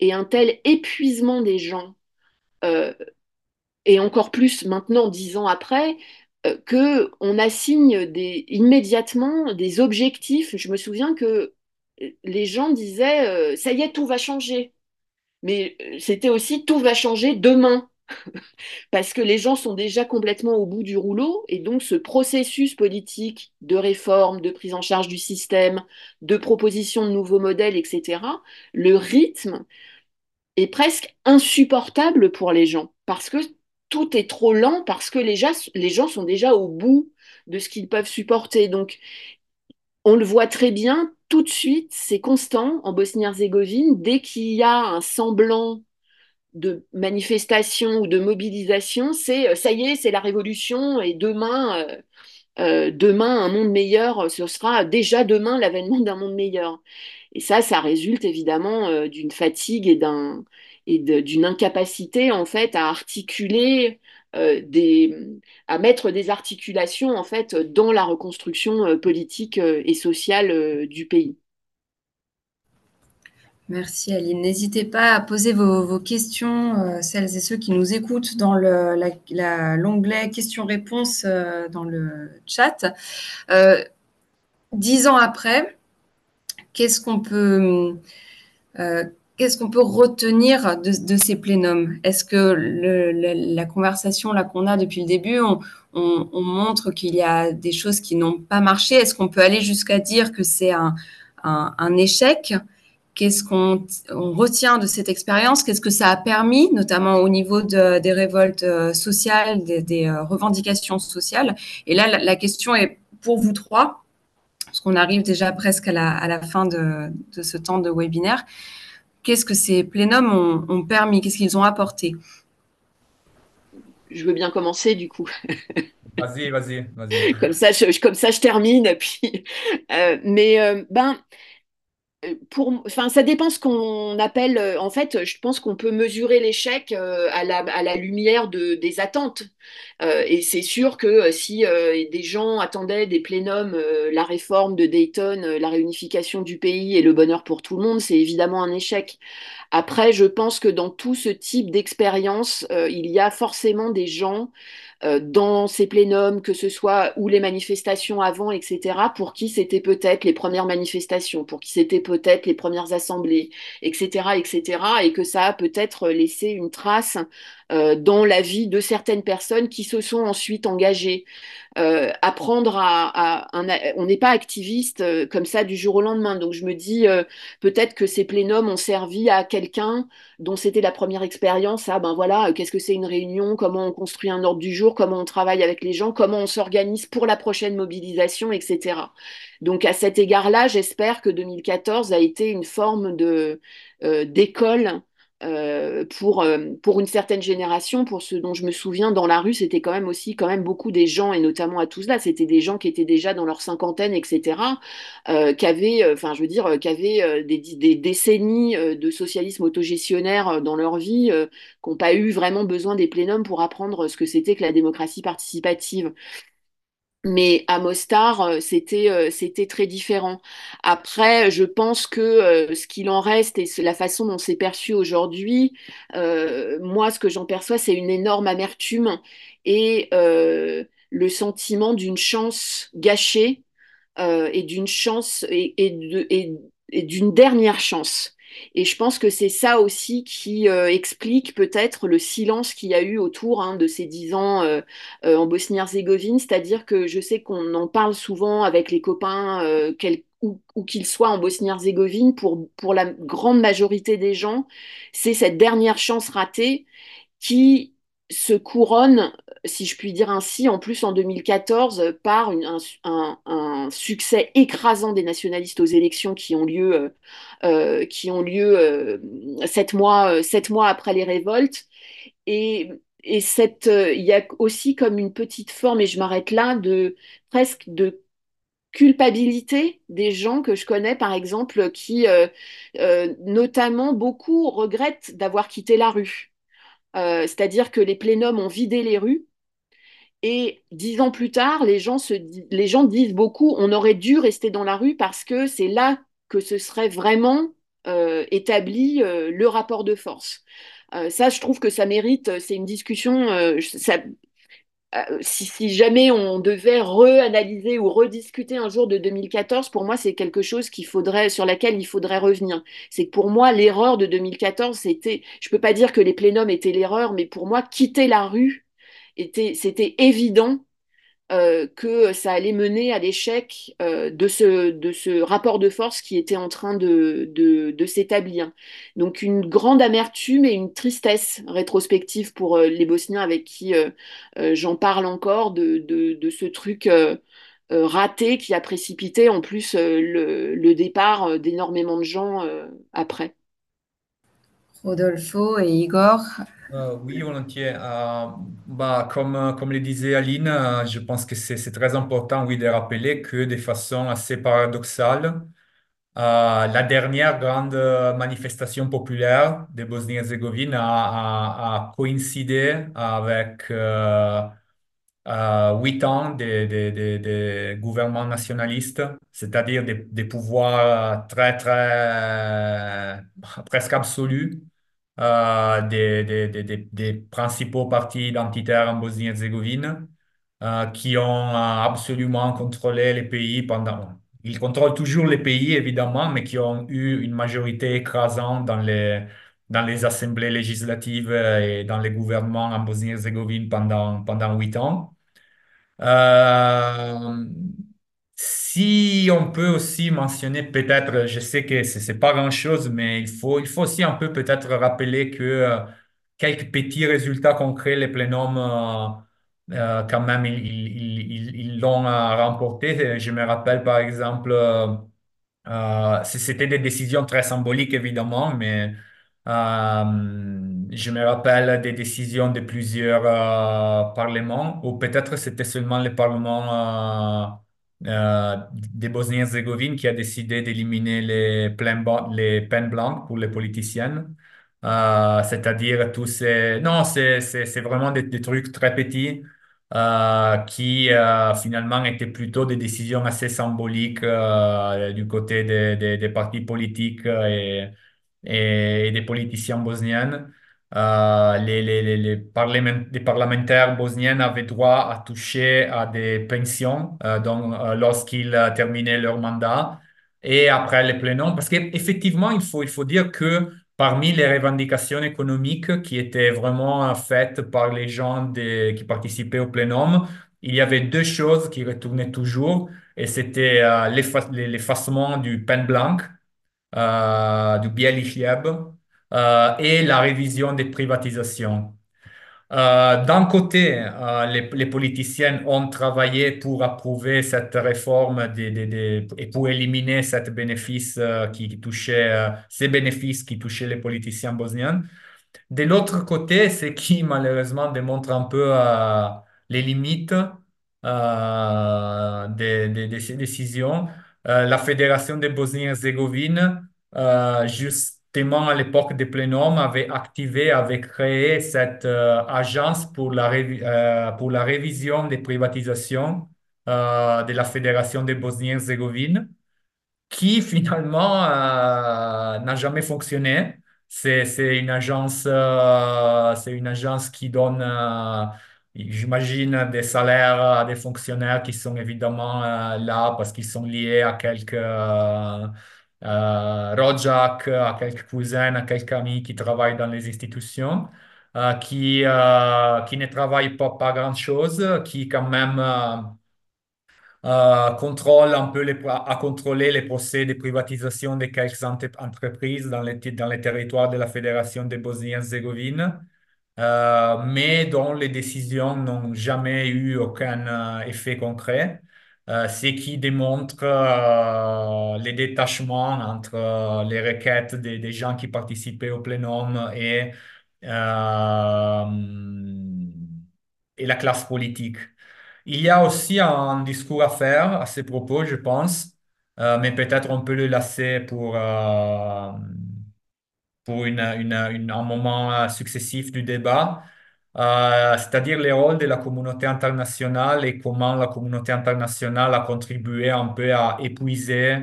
Speaker 2: et un tel épuisement des gens, euh, et encore plus maintenant, dix ans après, que on assigne immédiatement des objectifs. Je me souviens que les gens disaient euh, ça y est, tout va changer. Mais euh, c'était aussi tout va changer demain. [LAUGHS] Parce que les gens sont déjà complètement au bout du rouleau et donc ce processus politique de réforme, de prise en charge du système, de proposition de nouveaux modèles, etc., le rythme est presque insupportable pour les gens parce que tout est trop lent parce que les gens, sont déjà au bout de ce qu'ils peuvent supporter. Donc, on le voit très bien, tout de suite, c'est constant en Bosnie-Herzégovine. Dès qu'il y a un semblant de manifestation ou de mobilisation, c'est euh, ça y est, c'est la révolution et demain, euh, euh, demain, un monde meilleur, ce sera déjà demain l'avènement d'un monde meilleur. Et ça, ça résulte évidemment d'une fatigue et d'un et d'une incapacité en fait à articuler euh, des, à mettre des articulations en fait dans la reconstruction euh, politique euh, et sociale du pays.
Speaker 1: Merci Aline. N'hésitez pas à poser vos, questions, celles et ceux qui nous écoutent, dans l'onglet questions-réponses dans le chat. Dix ans après, qu'est-ce qu'on peut, qu'est-ce qu'on peut retenir de, ces plénums? Est-ce que la conversation là qu'on a depuis le début, on, on, on montre qu'il y a des choses qui n'ont pas marché? Est-ce qu'on peut aller jusqu'à dire que c'est un, échec? Qu'est-ce qu'on on retient de cette expérience? Qu'est-ce que ça a permis, notamment au niveau de, des révoltes euh, sociales, des, euh, revendications sociales? Et là, la, question est pour vous trois, parce qu'on arrive déjà presque à la, fin de, ce temps de webinaire. Qu'est-ce que ces plénums ont, ont permis Qu'est-ce qu'ils ont apporté?
Speaker 2: Je veux bien commencer du coup. [LAUGHS]
Speaker 4: Vas-y, vas-y, vas-y.
Speaker 2: Comme ça, je, comme ça, je termine. Puis, euh, mais euh, ben, pour, enfin, ça dépend ce qu'on appelle. En fait, je pense qu'on peut mesurer l'échec euh, à la, à la lumière de, des attentes. Euh, et c'est sûr que euh, si euh, des gens attendaient des plénums, la réforme de Dayton, la réunification du pays et le bonheur pour tout le monde, c'est évidemment un échec. Après, je pense que dans tout ce type d'expérience, il y a forcément des gens dans ces plénums, que ce soit ou les manifestations avant, etc., pour qui c'était peut-être les premières manifestations, pour qui c'était peut-être les premières assemblées, etc., etc., et que ça a peut-être laissé une trace dans la vie de certaines personnes qui se sont ensuite engagées. Euh, apprendre à, à un, on n'est pas activiste euh, comme ça du jour au lendemain. Donc je me dis euh, peut-être que ces plénums ont servi à quelqu'un dont c'était la première expérience. Ah ben voilà, qu'est-ce que c'est une réunion? Comment on construit un ordre du jour? Comment on travaille avec les gens? Comment on s'organise pour la prochaine mobilisation, etc. Donc à cet égard-là, j'espère que 2014 a été une forme de d'école euh, pour, euh, pour une certaine génération, pour ce dont je me souviens, dans la rue, c'était quand même aussi quand même beaucoup des gens, et notamment à Tuzla, c'était des gens qui étaient déjà dans leur cinquantaine, etc., euh, qui avaient, enfin, je veux dire, qui avaient des, des, décennies de socialisme autogestionnaire dans leur vie, qui n'ont pas eu vraiment besoin des plénums pour apprendre ce que c'était que la démocratie participative. Mais à Mostar, euh, c'était euh, c'était très différent. Après, je pense que euh, ce qu'il en reste et la façon dont c'est perçu aujourd'hui, moi, ce que j'en perçois, c'est une énorme amertume et le sentiment d'une chance gâchée et d'une chance et d'une dernière chance. Et je pense que c'est ça aussi qui euh, explique peut-être le silence qu'il y a eu autour hein, de ces dix ans euh, euh, en Bosnie-Herzégovine. C'est-à-dire que je sais qu'on en parle souvent avec les copains, quel, où, où qu'ils soient en Bosnie-Herzégovine, pour, pour la grande majorité des gens, c'est cette dernière chance ratée qui se couronne, si je puis dire ainsi, en plus en 2014, par une, un, succès écrasant des nationalistes aux élections qui ont lieu, euh, euh qui ont lieu euh, sept, mois, euh, sept mois après les révoltes. Et, et cette, il y a aussi comme une petite forme, et je m'arrête là, de presque de culpabilité des gens que je connais, par exemple, qui euh, euh, notamment beaucoup regrettent d'avoir quitté la rue. Euh, c'est-à-dire que les plénums ont vidé les rues. Et dix ans plus tard, les gens, se, les gens disent beaucoup, on aurait dû rester dans la rue parce que c'est là que ce serait vraiment établi le rapport de force. ça, je trouve que ça mérite, c'est une discussion, euh, si, jamais on devait reanalyser ou rediscuter un jour de 2014, pour moi, c'est quelque chose sur laquelle il faudrait revenir. C'est que pour moi, l'erreur de 2014, c'était, je peux pas dire que les plénums étaient l'erreur, mais pour moi, quitter la rue était, c'était évident euh, que ça allait mener à l'échec euh, de, ce, rapport de force qui était en train de, s'établir. Donc une grande amertume et une tristesse rétrospective pour euh, les Bosniens avec qui j'en parle encore de, ce truc raté qui a précipité en plus le départ d'énormément de gens après.
Speaker 1: Rodolfo et Igor,
Speaker 4: euh, oui, volontiers. Euh, bah, comme, comme le disait Aline, euh, je pense que c'est très important oui, de rappeler que de façon assez paradoxale, la dernière grande manifestation populaire de Bosnie-Herzégovine a, coïncidé avec huit ans de, de, de, gouvernement nationaliste, c'est-à-dire des, des pouvoirs très, très, presque absolus euh, des, des, des, des, principaux partis identitaires en Bosnie-Herzégovine euh, qui ont euh, absolument contrôlé les pays pendant... Ils contrôlent toujours les pays, évidemment, mais qui ont eu une majorité écrasante dans les, dans les assemblées législatives et dans les gouvernements en Bosnie-Herzégovine pendant, pendant huit ans. Euh, si on peut aussi mentionner peut-être, je sais que ce n'est pas grand-chose, mais il faut, il faut aussi un peu peut-être rappeler que euh, quelques petits résultats concrets, les plénums, euh, euh, quand même, ils l'ont remporté. Je me rappelle par exemple, c'était des décisions très symboliques évidemment, mais je me rappelle des décisions de plusieurs parlements, ou peut-être c'était seulement le parlement euh, des Bosnie-Herzégovine qui a décidé d'éliminer les, les peines blanches pour les politiciennes. Euh, c'est-à-dire tous ces... Non, c'est vraiment des, des, trucs très petits euh, qui finalement étaient plutôt des décisions assez symboliques du côté des, des, partis politiques et, et, des politiciens bosniens. Euh, les, les, les, parlementaires bosniens avaient droit à toucher à des pensions euh, euh, lorsqu'ils terminaient leur mandat et après les plénums. Parce qu'effectivement, il faut, il faut dire que parmi les revendications économiques qui étaient vraiment faites par les gens qui participaient au plénum, il y avait deux choses qui retournaient toujours et c'était l'effacement du pen blanc, du bieli euh, et la révision des privatisations. Euh, d'un côté, euh, les, les, politiciens ont travaillé pour approuver cette réforme et pour éliminer cette bénéfice, qui, ces bénéfices qui touchaient les politiciens bosniens. De l'autre côté, ce qui [LAUGHS] malheureusement démontre un peu les limites de, ces décisions, la Fédération de Bosnie-Herzégovine, juste à l'époque des plénums, avait activé, avait créé cette euh, agence pour la, euh, pour la révision des privatisations euh, de la Fédération de Bosnie-Herzégovine, qui [LAUGHS] finalement n'a jamais fonctionné. C'est une agence, c'est une agence qui donne, j'imagine, des salaires à des fonctionnaires qui sont évidemment là parce qu'ils sont liés à quelques Rojak, à quelques cousins, quelques amis qui travaillent dans les institutions, euh, qui, euh, qui ne travaillent pas, pas grand-chose, qui quand même contrôlent un peu les, à contrôler les procès de privatisation de quelques entreprises dans les, dans les territoires de la Fédération de Bosnie-Herzégovine. mais dont les décisions n'ont jamais eu aucun effet concret. Euh, ce qui démontre euh, les détachements entre euh, les requêtes des, gens qui participaient au plénum et, et la classe politique? il y a aussi un discours à faire à ces propos, je pense, mais peut-être on peut le laisser pour, pour une, une, un moment successif du débat, Euh, c'est-à-dire les rôles de la communauté internationale et comment la communauté internationale a contribué un peu à épuiser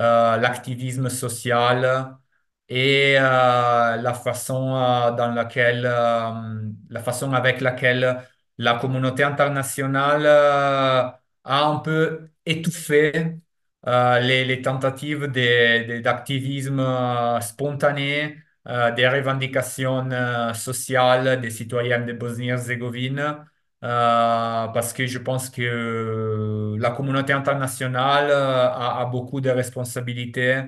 Speaker 4: euh, l'activisme social et euh, la façon euh, dans laquelle, la façon avec laquelle la communauté internationale a un peu étouffé les, les tentatives d'activisme spontané, euh, des revendications euh, sociales des citoyens de Bosnie-Herzégovine, euh, parce que je pense que la communauté internationale a, a beaucoup de responsabilités.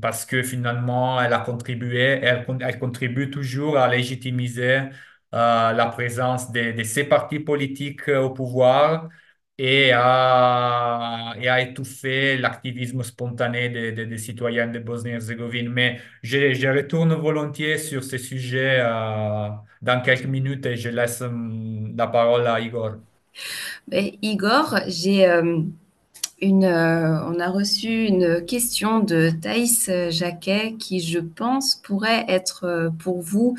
Speaker 4: parce que finalement, elle a contribué, elle, elle contribue toujours à légitimiser la présence de, de ces partis politiques au pouvoir et à, et à étouffer l'activisme spontané des, des- citoyens de Bosnie-Herzégovine. Mais je, je retourne volontiers sur ce sujet euh, dans quelques minutes et je laisse hum, la parole à Igor.
Speaker 1: Ben, Igor, j'ai euh, euh, on a reçu une question de Thaïs Jacquet qui, je pense, pourrait être euh, pour vous.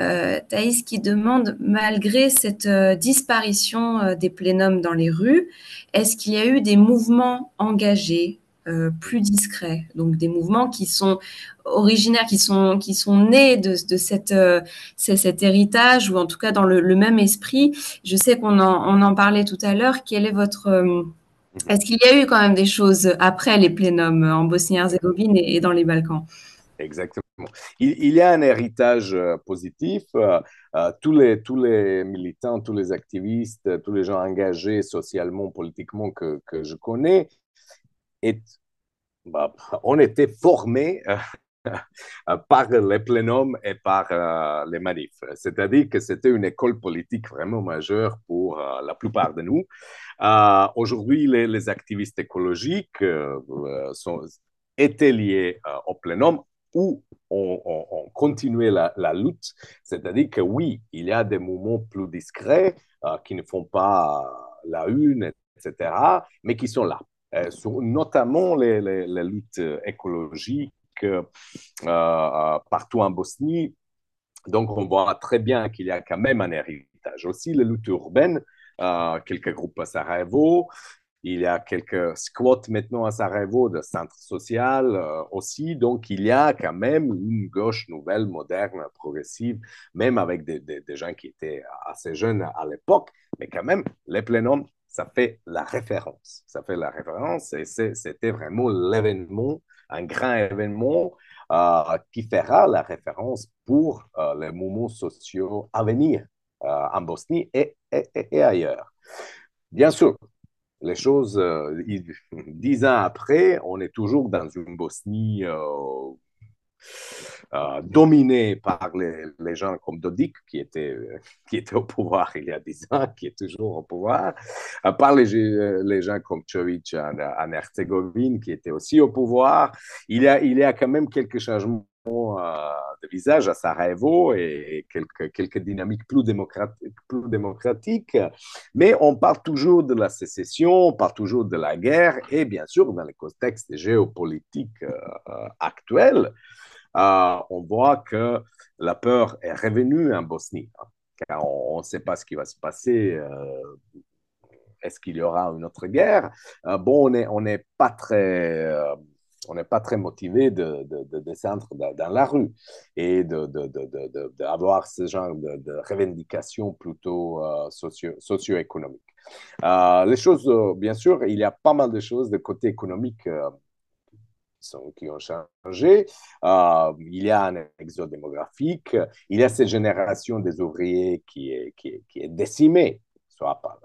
Speaker 1: Euh, Thaïs qui demande, malgré cette euh, disparition des plénums dans les rues, est-ce qu'il y a eu des mouvements engagés plus discrets, donc des mouvements qui sont originaires, qui sont, qui sont nés de, de cet héritage, ou en tout cas dans le, le même esprit. Je sais qu'on en, on en parlait tout à l'heure. Quel est votre... est-ce qu'il y a eu quand même des choses après les plénums en Bosnie-Herzégovine et, dans les Balkans?
Speaker 3: Exactement. Il, y a un héritage euh, positif. Euh, euh, tous, les, tous les militants, tous les activistes, tous les gens engagés socialement, politiquement que, je connais, et, bah, [LAUGHS] on était formés [LAUGHS] par les plénums et par les manifs. C'est-à-dire que c'était une école politique vraiment majeure pour la plupart de nous. Euh, Aujourd'hui, les, activistes écologiques sont, étaient liés au plénum où on, on, on continuait la, lutte. C'est-à-dire que oui, il y a des mouvements plus discrets qui ne font pas la une, etc., mais qui sont là. Euh, notamment les, les, les, luttes écologiques euh, euh, partout en Bosnie. Donc, on voit très bien qu'il y a quand même un héritage. Aussi, les luttes urbaines, quelques groupes à Sarajevo, il y a quelques squats maintenant à Sarajevo de centre social euh, aussi. Donc, il y a quand même une gauche nouvelle, moderne, progressive, même avec des, des, gens qui étaient assez jeunes à l'époque. Mais quand même, les plénums, ça fait la référence. Ça fait la référence et c'était vraiment l'événement, un grand événement euh, qui fera la référence pour euh, les mouvements sociaux à venir en Bosnie et, ailleurs. Bien sûr, les choses, euh, [LAUGHS] dix ans après, on est toujours dans une Bosnie euh, euh, dominée par les, gens comme Dodik, qui était, [LAUGHS] qui était au pouvoir il y a dix ans, qui est toujours au pouvoir, par les, gens comme Chovic en, en Herzégovine, qui était aussi au pouvoir. Il y a, il y a quand même quelques changements de visage à Sarajevo et quelques, quelques dynamiques plus démocratiques, plus démocratiques. Mais on parle toujours de la sécession, on parle toujours de la guerre et bien sûr, dans le contexte géopolitique euh, actuel, euh, on voit que la peur est revenue en Bosnie. Hein, car on ne sait pas ce qui va se passer. Euh, est-ce qu'il y aura une autre guerre? Euh, Bon, on n'est pas très on n'est pas très motivé de, de, de descendre dans, la rue et d'avoir ce genre de, revendications plutôt euh, socio, socio-économiques. Euh, les choses, euh, bien sûr, il y a pas mal de choses de côté économique euh, qui, ont changé. Il y a un exode démographique, il y a cette génération des ouvriers qui est, décimée, soit par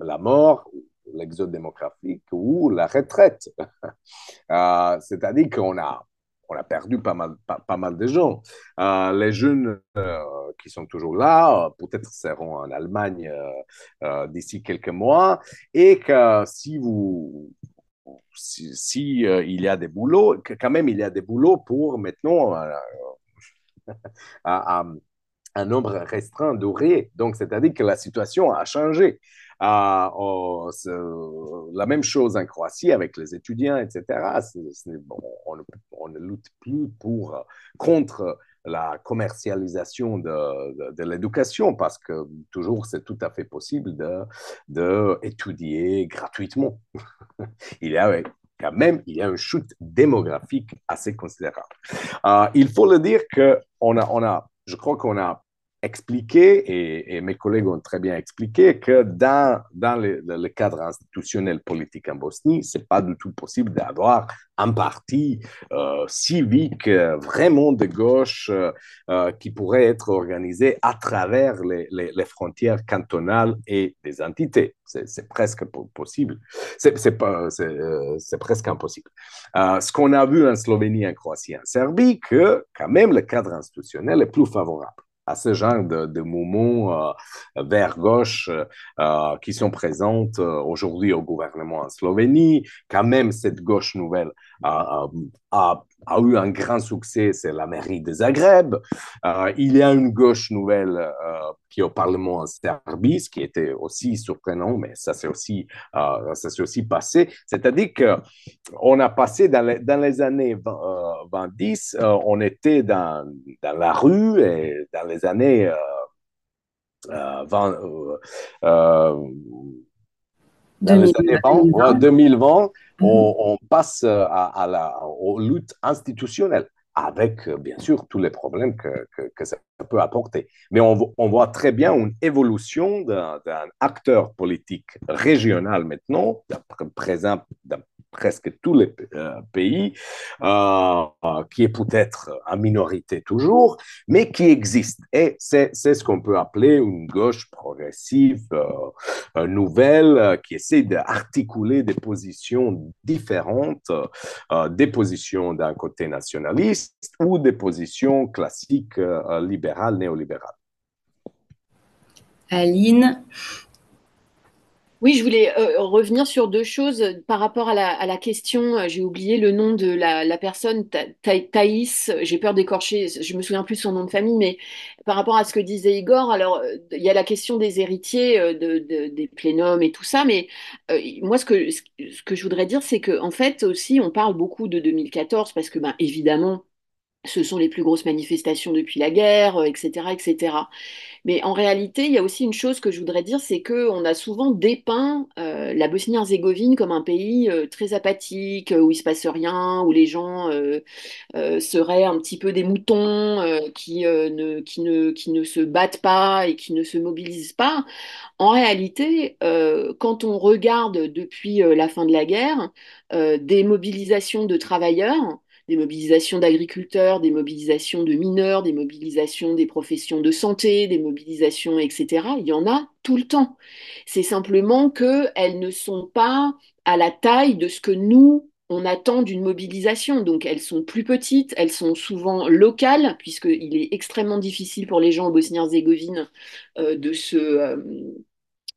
Speaker 3: la mort l'exode démographique ou la retraite. [LAUGHS] euh, C'est-à-dire qu'on a, on a perdu pas mal, pas, pas mal de gens. Euh, les jeunes euh, qui sont toujours là, peut-être seront en Allemagne d'ici quelques mois, et que si vous si, il y a des boulots, quand même il y a des boulots pour maintenant [LAUGHS] un nombre restreint d'ouvriers. Donc, c'est-à-dire que la situation a changé. Euh, oh, la même chose en Croatie avec les étudiants, etc. on, ne lutte plus pour, contre la commercialisation de, de, l'éducation parce que toujours c'est tout à fait possible de, de étudier gratuitement. [LAUGHS] il y a quand même il y a une chute démographique assez considérable. Euh, il faut le dire que on a, on a, je crois qu'on a expliqué, et, mes collègues ont très bien expliqué, que dans, dans le, le cadre institutionnel politique en Bosnie, ce n'est pas du tout possible d'avoir un parti euh, civique euh, vraiment de gauche euh, qui pourrait être organisé à travers les, frontières cantonales et des entités. C'est presque possible. C'est presque impossible. ce qu'on a vu en Slovénie, en Croatie, en Serbie, que quand même le cadre institutionnel est plus favorable à ce genre de, de mouvements euh, vers gauche euh, qui sont présentes euh, aujourd'hui au gouvernement en Slovénie. Quand même, cette gauche nouvelle a, a, eu un grand succès, c'est la mairie de Zagreb. Euh, il y a une gauche nouvelle euh, qui est au Parlement en Serbie, ce qui était aussi surprenant, mais ça s'est aussi, euh, aussi passé. C'est-à-dire qu'on a passé dans les, dans les années 20, 10, on était dans, dans, la rue et dans les années 20, 2020, 2020 Mhm. on, passe à, la, aux luttes institutionnelles avec euh, bien sûr tous les problèmes que, que, ça peut apporter. Mais on, on, voit très bien une évolution d'un acteur politique régional maintenant, présent dans presque tous les euh, pays, euh, euh, qui est peut-être en minorité toujours, mais qui existe. Et c'est ce qu'on peut appeler une gauche progressive nouvelle qui essaie d'articuler des positions différentes, des positions d'un côté nationaliste ou des positions classiques libérales, néolibérales.
Speaker 1: Aline,
Speaker 2: oui, je voulais euh, revenir sur deux choses par rapport à la, question. Euh, j'ai oublié le nom de la, personne, Thaïs. J'ai peur d'écorcher, je me souviens plus son nom de famille, mais par rapport à ce que disait Igor, alors euh, il y a la question des héritiers, des plénums et tout ça, mais moi ce que, je voudrais dire, c'est qu'en en fait aussi, on parle beaucoup de 2014 parce que, ben, évidemment, ce sont les plus grosses manifestations depuis la guerre, etc., etc. Mais en réalité, il y a aussi une chose que je voudrais dire, c'est qu'on a souvent dépeint euh, la Bosnie-Herzégovine comme un pays euh, très apathique, où il se passe rien, où les gens euh, seraient un petit peu des moutons qui, ne, qui, ne, qui ne se battent pas et qui ne se mobilisent pas. En réalité, quand on regarde depuis la fin de la guerre, des mobilisations de travailleurs, des mobilisations d'agriculteurs, des mobilisations de mineurs, des mobilisations des professions de santé, des mobilisations, etc. Il y en a tout le temps. C'est simplement qu'elles ne sont pas à la taille de ce que nous, on attend d'une mobilisation. Donc elles sont plus petites, elles sont souvent locales, puisqu'il est extrêmement difficile pour les gens en Bosnie-Herzégovine euh, de se... Euh,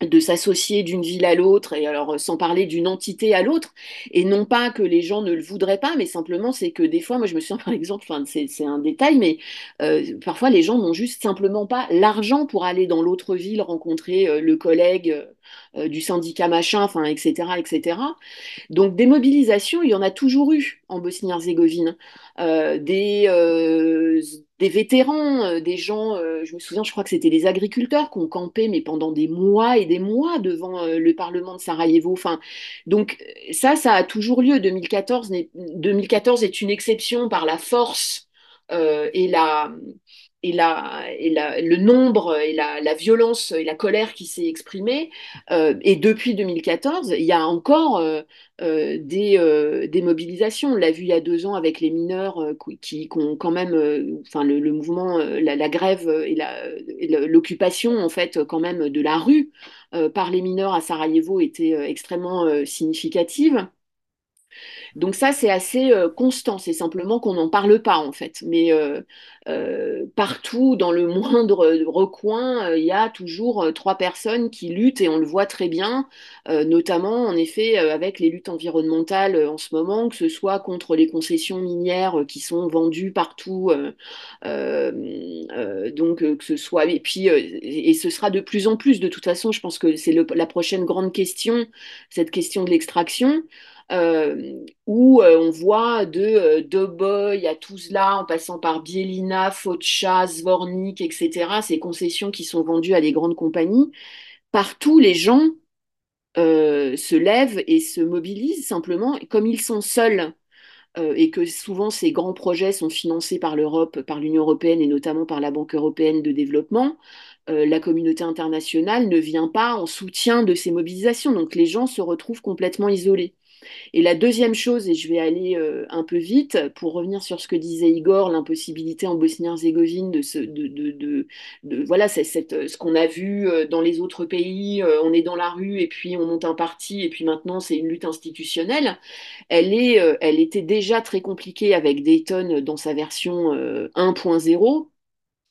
Speaker 2: de s'associer d'une ville à l'autre, et alors sans parler d'une entité à l'autre, et non pas que les gens ne le voudraient pas, mais simplement c'est que des fois, moi je me souviens [LAUGHS] par exemple, enfin, c'est un détail, mais euh, parfois les gens n'ont juste simplement pas l'argent pour aller dans l'autre ville rencontrer euh, le collègue euh, du syndicat machin, enfin, etc., etc. Donc des mobilisations, il y en a toujours eu en Bosnie-Herzégovine. des des vétérans, euh, des gens, euh, je me souviens, je crois que c'était des agriculteurs qui ont campé, mais pendant des mois et des mois devant euh, le Parlement de Sarajevo. Donc ça, ça a toujours lieu. 2014, 2014 est une exception par la force et la, et, la, et la, le nombre et la, violence et la colère qui s'est exprimée. Euh, et depuis 2014, il y a encore euh, euh, des, des, mobilisations. On l'a vu il y a deux ans avec les mineurs qui, ont quand même, enfin le, le, mouvement, la, la, grève et l'occupation en fait quand même de la rue par les mineurs à Sarajevo était extrêmement significative. Donc ça, c'est assez euh, constant. C'est simplement qu'on n'en parle pas, en fait. Mais euh, euh, partout, dans le [LAUGHS] moindre recoin, il y a toujours trois personnes qui luttent et on le voit très bien, notamment, en effet, avec les luttes environnementales en ce moment, que ce soit contre les concessions minières qui sont vendues partout. donc, que ce soit... Et puis, et ce sera de plus en plus. De toute façon, je pense que c'est la prochaine grande question, cette question de l'extraction euh, où euh, on voit de euh, Doboy à Tuzla, en passant par Bielina, Focha, Zvornik, etc., ces concessions qui sont vendues à des grandes compagnies. Partout, les gens se lèvent et se mobilisent simplement, comme ils sont seuls et que souvent ces grands projets sont financés par l'Europe, par l'Union européenne et notamment par la Banque européenne de développement, la communauté internationale ne vient pas en soutien de ces mobilisations. Donc les gens se retrouvent complètement isolés. Et la deuxième chose, et je vais aller euh, un peu vite, pour revenir sur ce que disait Igor, l'impossibilité en Bosnie-Herzégovine de, ce, de, de, voilà, c'est ce qu'on a vu euh, dans les autres pays, euh, on est dans la rue et puis on monte un parti et puis maintenant c'est une lutte institutionnelle. Elle, est, elle était déjà très compliquée avec Dayton dans sa version 1.0.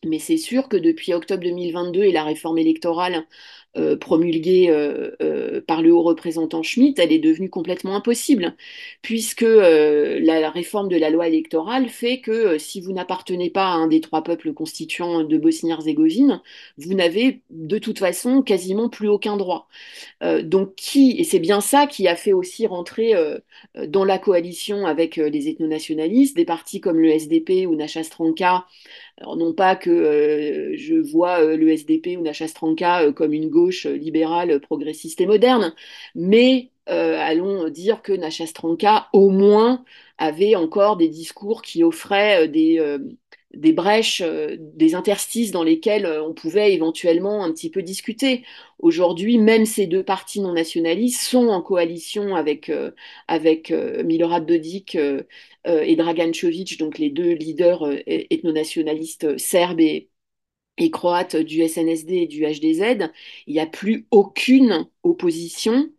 Speaker 2: Mais c'est sûr que depuis octobre 2022 et la réforme électorale euh, promulguée euh, euh, par le haut représentant Schmitt, elle est devenue complètement impossible, puisque la, réforme de la loi électorale fait que si vous n'appartenez pas à un des trois peuples constituants de Bosnie-Herzégovine, vous n'avez de toute façon quasiment plus aucun droit. donc qui, et c'est bien ça qui a fait aussi rentrer dans la coalition avec les ethnonationalistes, des partis comme le SDP ou Nacha Stranka, non pas que euh, je vois euh, le SDP ou Nacha Stranka euh, comme une gauche libérale, progressiste et moderne, mais allons dire que Nacha Stranka au moins avait encore des discours qui offraient des, brèches, des interstices dans lesquels on pouvait éventuellement un petit peu discuter. Aujourd'hui, même ces deux partis non nationalistes sont en coalition avec, avec Milorad Dodik et Dragan Čović, donc les deux leaders euh, ethnonationalistes serbes et, croates du SNSD et du HDZ, il n'y a plus aucune opposition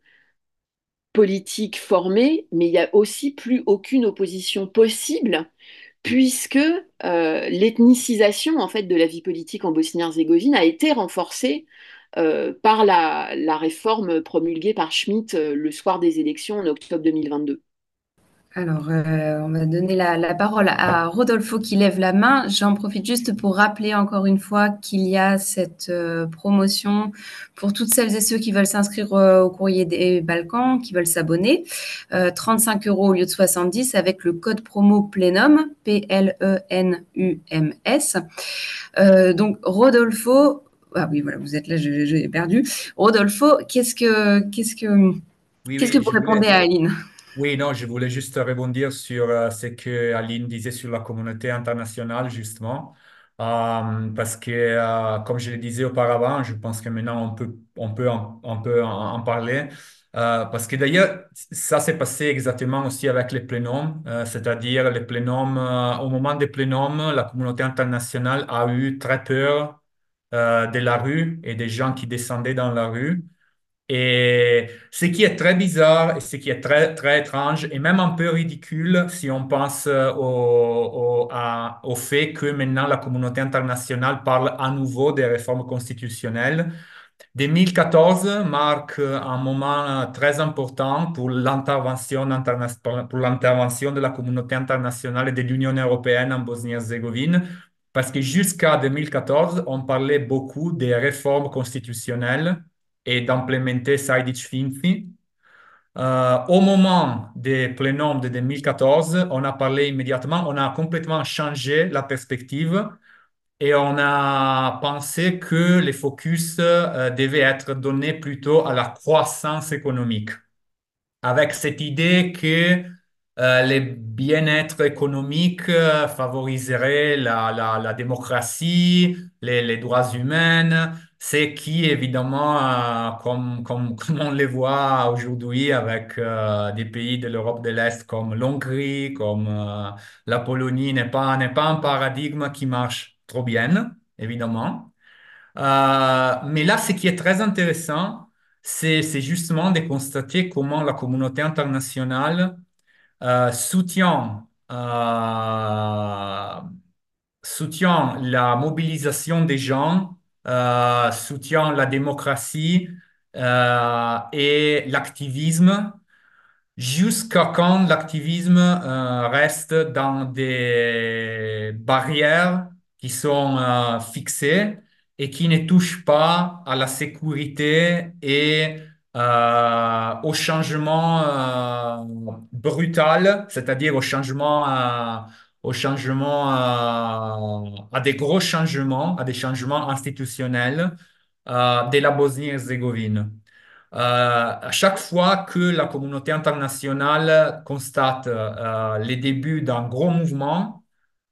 Speaker 2: politique formée, mais il n'y a aussi plus aucune opposition possible puisque euh, l'ethnicisation en fait de la vie politique en Bosnie-Herzégovine a été renforcée par la, la, réforme promulguée par Schmitt le soir des élections en octobre 2022.
Speaker 1: Alors, euh, on va donner la, parole à Rodolfo qui lève la main. J'en profite juste pour rappeler encore une fois qu'il y a cette euh, promotion pour toutes celles et ceux qui veulent s'inscrire euh, au courrier des Balkans, qui veulent s'abonner. 35 euros au lieu de 70 avec le code promo Plenum, P-L-E-N-U-M-S. donc, Rodolfo, ah oui, voilà, vous êtes là, j'ai perdu. Rodolfo, qu'est-ce que, qu'est-ce que, qu'est-ce que vous répondez à Aline?
Speaker 4: Oui, non, je voulais juste rebondir sur euh, ce que Aline disait sur la communauté internationale, justement. Euh, parce que, euh, comme je le disais auparavant, je pense que maintenant on peut, on peut, en, on peut en, parler. parce que d'ailleurs, ça s'est passé exactement aussi avec les plénums, c'est-à-dire les plénums, au moment des plénums, la communauté internationale a eu très peur de la rue et des gens qui descendaient dans la rue. Et ce qui est très bizarre et ce qui est très, très étrange et même un peu ridicule si on pense euh, au, au, fait que maintenant la communauté internationale parle à nouveau des réformes constitutionnelles. 2014 marque un moment très important pour l'intervention de la communauté internationale et de l'Union européenne en Bosnie-Herzégovine, parce que jusqu'à 2014, on parlait beaucoup des réformes constitutionnelles et d'implémenter Sejdic-Finci. Euh, au moment des plénums de 2014, on a parlé immédiatement, on a complètement changé la perspective et on a pensé que les focus euh, devaient être donnés plutôt à la croissance économique, avec cette idée que le bien-être économique euh, favoriserait la, la, la démocratie, les, les, droits humains, ce qui, évidemment, euh, comme, comme, [LAUGHS] comme, on le voit aujourd'hui avec des pays de l'Europe de l'Est comme l'Hongrie, comme la Pologne, n'est pas, pas un paradigme qui marche trop bien, évidemment. mais là, ce qui est très intéressant, c'est, c'est justement de constater comment la communauté internationale soutient, soutient la mobilisation des gens, soutient la démocratie et l'activisme jusqu'à quand l'activisme euh, reste dans des barrières qui sont euh, fixées et qui ne touchent pas à la sécurité et euh, au changement brutal, c'est-à-dire au changement, au changement à des gros changements, à des changements institutionnels de la Bosnie-Herzégovine. Euh, à chaque fois que la communauté internationale constate euh, les débuts d'un gros mouvement,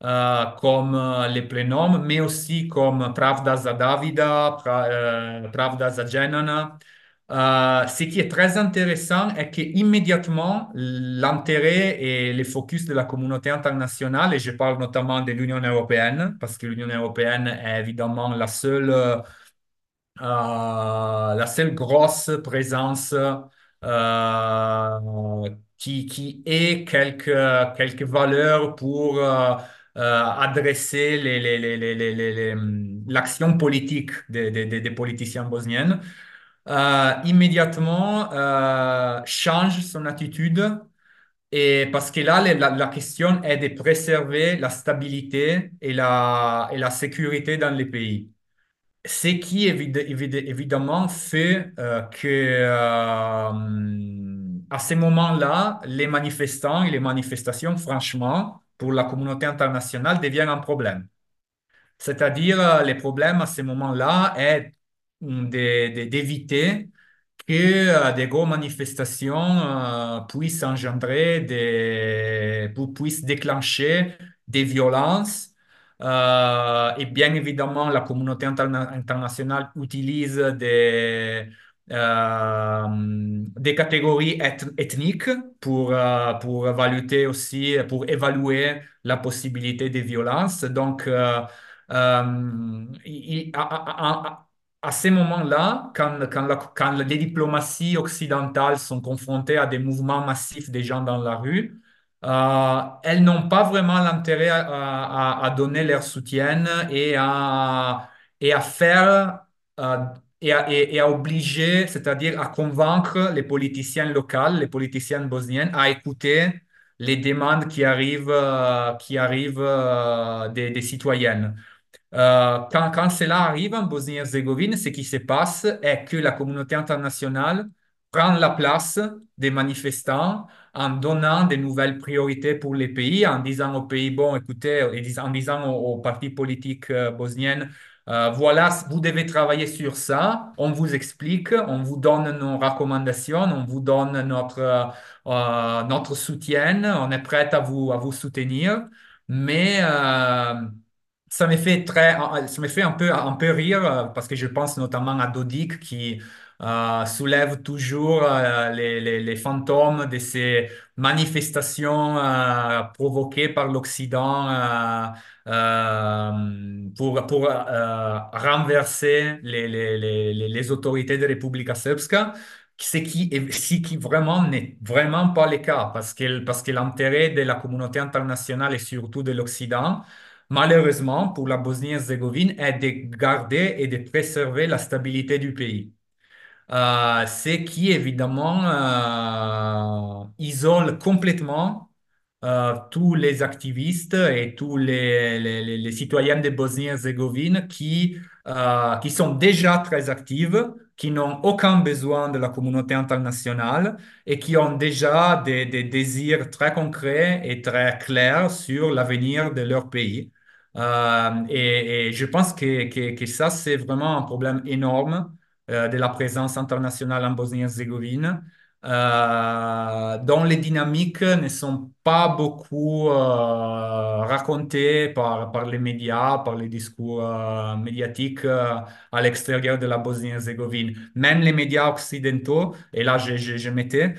Speaker 4: euh, comme les plénums, mais aussi comme Pravda za Davida, Pravda za Dženana, ce qui est très intéressant est qu'immédiatement, l'intérêt et le focus de la communauté internationale, et je parle notamment de l'Union européenne, parce que l'Union européenne est évidemment la seule euh, la seule grosse présence euh, qui, qui ait quelques, valeurs pour euh, adresser l'action politique des, des, politiciens bosniennes, immédiatement change son attitude. Et parce que là, la, la, question est de préserver la stabilité et la, et la sécurité dans les pays ce qui évidemment fait euh, que euh, à ce moment-là, les manifestants et les manifestations, franchement, pour la communauté internationale, deviennent un problème. C'est-à-dire, euh, le problème à ce moment-là est d'éviter que des grosses manifestations puissent engendrer des, puissent déclencher des violences euh, et bien évidemment, la communauté internationale utilise des, euh, des catégories ethniques pour, euh, pour aussi, pour évaluer la possibilité de violences. Donc, à, à, ces moments-là, quand, les diplomaties occidentales sont confrontées à des mouvements massifs des gens dans la rue, euh, elles n'ont pas vraiment l'intérêt à, donner leur soutien et à, faire euh, et, à, obliger, c'est-à-dire à convaincre les politiciens locaux, les politiciens bosniens à écouter les demandes qui arrivent, euh, qui arrivent des citoyennes. Quand, quand, cela arrive en Bosnie-Herzégovine, ce qui se passe est que la communauté internationale prend la place des manifestants en donnant des nouvelles priorités pour les pays, en disant aux pays, bon, écoutez, en disant aux, partis politiques euh, bosniennes, euh, voilà, vous devez travailler sur ça, on vous explique, on vous donne nos recommandations, on vous donne notre, euh, notre soutien, on est prêt à vous, à vous soutenir, mais ça me fait très, ça me fait un peu, un peu rire parce que je pense notamment à Dodik qui euh, soulève toujours euh, les, les, les, fantômes de ces manifestations euh, provoquées par l'Occident pour, pour renverser les, les, les, autorités de Republika Srpska ce qui, ce qui vraiment n'est vraiment pas le cas, parce que, parce que l'intérêt de la communauté internationale et surtout de l'Occident, malheureusement pour la Bosnie-Herzégovine, est de garder et de préserver la stabilité du pays. Euh, c'est qui évidemment euh, isole complètement euh, tous les activistes et tous les, les, citoyens de Bosnie-Herzégovine qui, qui sont déjà très actifs, qui n'ont aucun besoin de la communauté internationale et qui ont déjà des, des désirs très concrets et très clairs sur l'avenir de leur pays. Et, et, je pense que, que, ça, c'est vraiment un problème énorme euh, de la présence internationale en Bosnie-Herzégovine, euh, dont les dynamiques ne sont pas beaucoup euh, racontées par, par les médias, par les discours médiatiques à l'extérieur de la Bosnie-Herzégovine. Même les médias occidentaux, et là je, je, je mettais,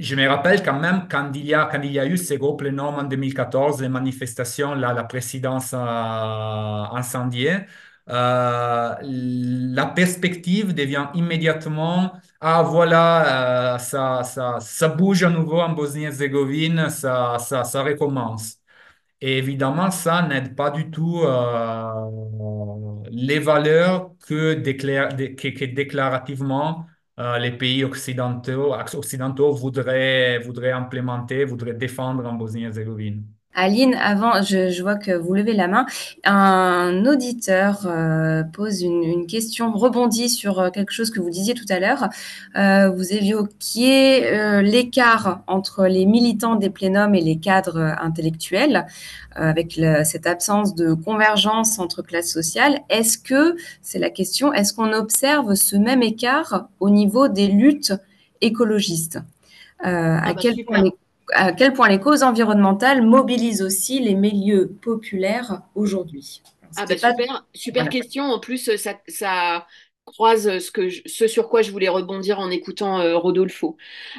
Speaker 4: je me rappelle quand même quand il y a, eu ce gros plénum en 2014, les manifestations, là, la présidence incendiée, euh, la perspective devient immédiatement, ah voilà, euh, ça, ça, ça bouge à nouveau en Bosnie-Herzégovine, ça, ça, ça recommence. Et évidemment, ça n'aide pas du tout euh, les valeurs que, que, déclarativement les pays occidentaux, occidentaux voudraient, voudraient implémenter, voudraient défendre en Bosnie-Herzégovine.
Speaker 1: Aline, avant, je, vois que vous levez la main. Un auditeur euh, pose une, question, rebondit sur euh, quelque chose que vous disiez tout à l'heure. Euh, vous évoquiez l'écart entre les militants des plénums et les cadres intellectuels, avec cette absence de convergence entre classes sociales. Est-ce que, c'est la question, est-ce qu'on observe ce même écart au niveau des luttes écologistes? À
Speaker 2: ah bah,
Speaker 1: quel point à quel point les causes environnementales mobilisent aussi les milieux populaires aujourd'hui.
Speaker 2: Ah bah super, super question. En plus, ça, ça, croise ce, que ce sur quoi je voulais rebondir en écoutant euh, Rodolfo.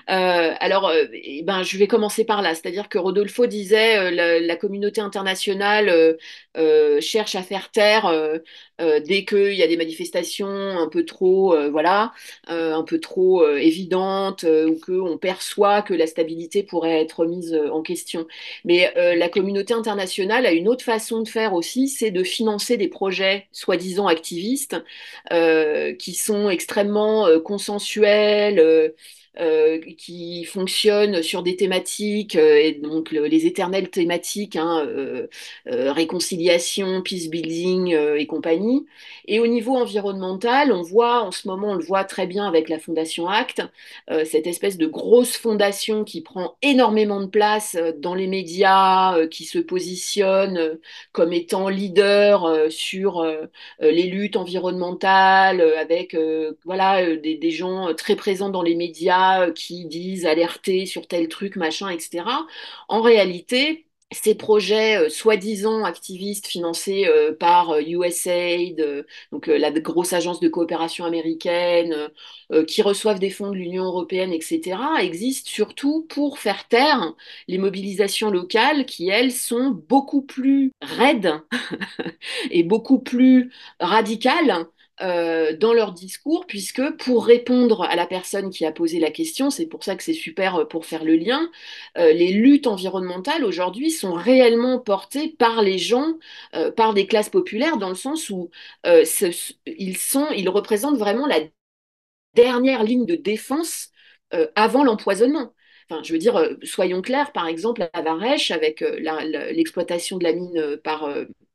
Speaker 2: Euh, alors, euh, eh ben, je vais commencer par là, c'est-à-dire que Rodolfo disait la, la, communauté internationale cherche à faire taire dès qu'il y a des manifestations un peu trop, voilà, un peu trop évidentes ou qu'on perçoit que la stabilité pourrait être mise en question. Mais la communauté internationale a une autre façon de faire aussi, c'est de financer des projets soi-disant activistes. Euh, qui sont extrêmement euh, consensuels, euh, euh, qui fonctionnent sur des thématiques, euh, et donc les éternelles thématiques, hein, euh, réconciliation, peace building et compagnie. Et au niveau environnemental, on voit en ce moment, on le voit très bien avec la Fondation ACT, cette espèce de grosse fondation qui prend énormément de place dans les médias, qui se positionne comme étant leader sur les luttes environnementales, avec voilà, des gens très présents dans les médias euh, qui disent alerter sur tel truc, machin, etc. En réalité, ces projets euh, soi-disant activistes financés euh, par USAID, donc la grosse agence de coopération américaine, qui reçoivent des fonds de l'Union européenne, etc., existent surtout pour faire taire les mobilisations locales qui, elles, sont beaucoup plus raides [LAUGHS] et beaucoup plus radicales euh, dans leur discours, puisque pour répondre à la personne qui a posé la question, c'est pour ça que c'est super euh, pour faire le lien, euh, les luttes environnementales aujourd'hui sont réellement portées par les gens, par des classes populaires, dans le sens où ils, sont, ils représentent vraiment la dernière ligne de défense avant l'empoisonnement. Enfin, je veux dire, soyons clairs, par exemple, à Varèche, avec l'exploitation de la mine par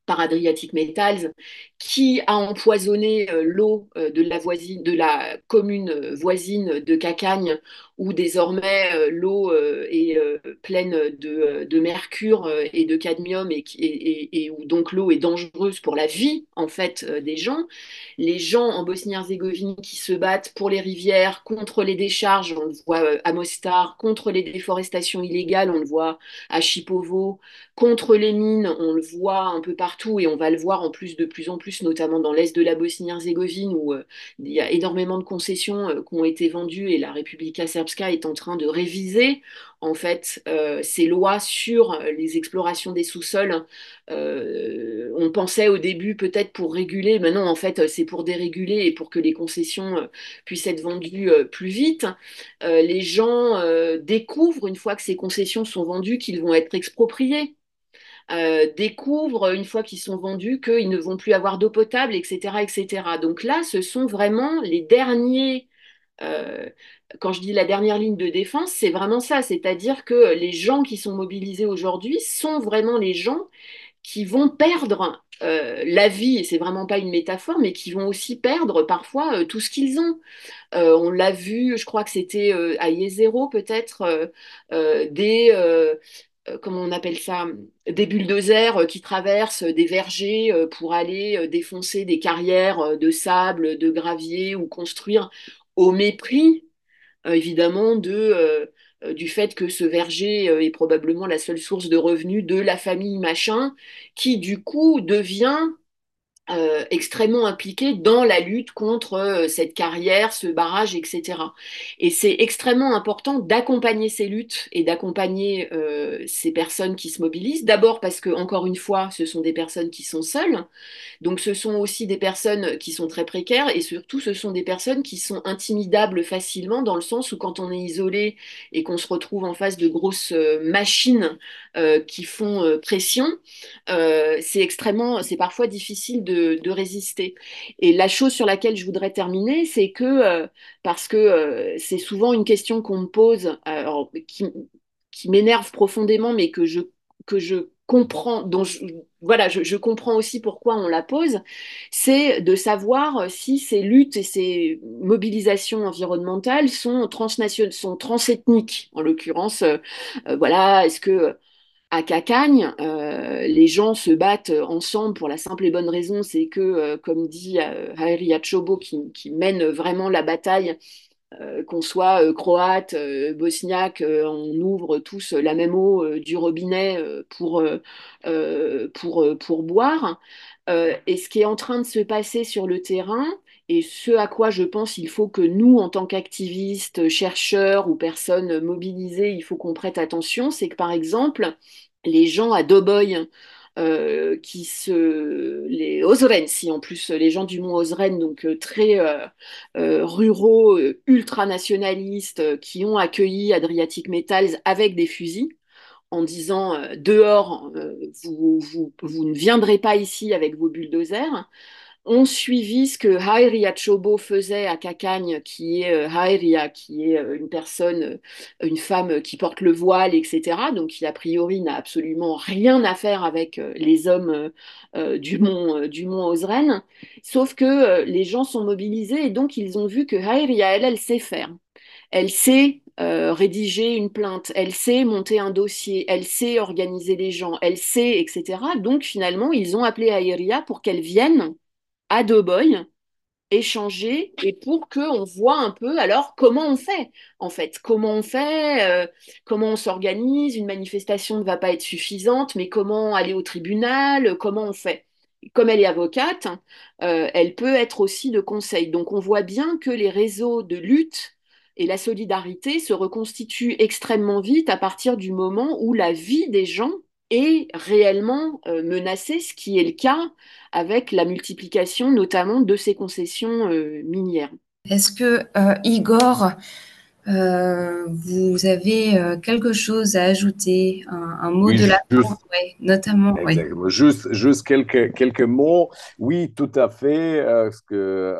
Speaker 2: par Adriatic Metals, qui a empoisonné euh, l'eau euh, de la, commune euh, voisine de Cacagne, où désormais l'eau est pleine de, mercure et de cadmium et, où donc l'eau est dangereuse pour la vie en fait des gens. Les gens en Bosnie-Herzégovine qui se battent pour les rivières, contre les décharges, on le voit à Mostar, contre les déforestations illégales, on le voit à Chipovo, contre les mines, on le voit un peu partout et on va le voir en plus de plus en plus notamment dans l'est de la Bosnie-Herzégovine, où euh, il y a énormément de concessions euh, qui ont été vendues et la Republika Est en train de réviser en fait euh, ces lois sur les explorations des sous-sols. on pensait au début peut-être pour réguler, mais non, en fait, c'est pour déréguler et pour que les concessions puissent être vendues plus vite. les gens découvrent, une fois que ces concessions sont vendues, qu'ils vont être expropriés. Euh, découvrent, une fois qu'ils sont vendus, qu'ils ne vont plus avoir d'eau potable, etc., etc. Donc là, ce sont vraiment les derniers... Euh, quand je dis la dernière ligne de défense, c'est vraiment ça, c'est-à-dire que les gens qui sont mobilisés aujourd'hui sont vraiment les gens qui vont perdre euh, la vie, et c'est vraiment pas une métaphore, mais qui vont aussi perdre parfois tout ce qu'ils ont. on l'a vu, je crois que c'était à Yezero peut-être, des, euh, comment on appelle ça, des bulldozers euh, qui traversent des vergers euh, pour aller défoncer des carrières de sable, de gravier ou construire au mépris, évidemment, de, du fait que ce verger est probablement la seule source de revenus de la famille machin, qui du coup devient euh, extrêmement impliqués dans la lutte contre euh, cette carrière, ce barrage, etc. Et c'est extrêmement important d'accompagner ces luttes et d'accompagner euh, ces personnes qui se mobilisent. D'abord parce que, encore une fois, ce sont des personnes qui sont seules. Donc ce sont aussi des personnes qui sont très précaires et surtout ce sont des personnes qui sont intimidables facilement dans le sens où quand on est isolé et qu'on se retrouve en face de grosses machines qui font pression, c'est extrêmement, c'est parfois difficile de de, résister. Et la chose sur laquelle je voudrais terminer, c'est que, euh, parce que euh, c'est souvent une question qu'on me pose, qui, m'énerve profondément, mais que je, que je comprends, dont voilà, je, comprends aussi pourquoi on la pose, c'est de savoir si ces luttes et ces mobilisations environnementales sont transnationales, sont transethniques, en l'occurrence. Euh, voilà, est-ce que à Cacagne, euh, les gens se battent ensemble pour la simple et bonne raison, c'est que, euh, comme dit euh, Haeri Chobo, qui, mène vraiment la bataille, qu'on soit croate, bosniaque, on ouvre tous la même eau du robinet pour, pour, pour boire. et ce qui est en train de se passer sur le terrain, et ce à quoi je pense il faut que nous, en tant qu'activistes, chercheurs ou personnes mobilisées, il faut qu'on prête attention, c'est que par exemple, les gens à Doboy, euh, qui se les Ozren, si en plus les gens du mont Ozren, donc euh, très euh, ruraux, ultranationalistes, qui ont accueilli Adriatic Metals avec des fusils en disant dehors, vous, vous, ne viendrez pas ici avec vos bulldozers ont suivi ce que Hairia Chobo faisait à Cacagne, qui est euh, qui est euh, une personne, euh, une femme qui porte le voile, etc. Donc qui a priori n'a absolument rien à faire avec euh, les hommes du mont du Ozren. Sauf que les gens sont mobilisés et donc ils ont vu que Hairia, elle, elle sait faire. Elle sait rédiger une plainte, elle sait monter un dossier, elle sait organiser les gens, elle sait, etc. Donc finalement, ils ont appelé Hairia pour qu'elle vienne à Boy, échanger et pour qu'on voit un peu alors comment on fait en fait. Comment on fait euh, comment on s'organise une manifestation ne va pas être suffisante mais comment aller au tribunal comment on fait. Comme elle est avocate euh, elle peut être aussi de conseil. Donc on voit bien que les réseaux de lutte et la solidarité se reconstituent extrêmement vite à partir du moment où la vie des gens est réellement euh, menacée, ce qui est le cas avec la multiplication notamment de ces concessions euh, minières.
Speaker 1: Est-ce que euh, Igor, vous avez quelque chose à ajouter, un, mot de la fin, notamment
Speaker 3: Juste, juste quelques, quelques mots. Oui, tout à fait. Parce que,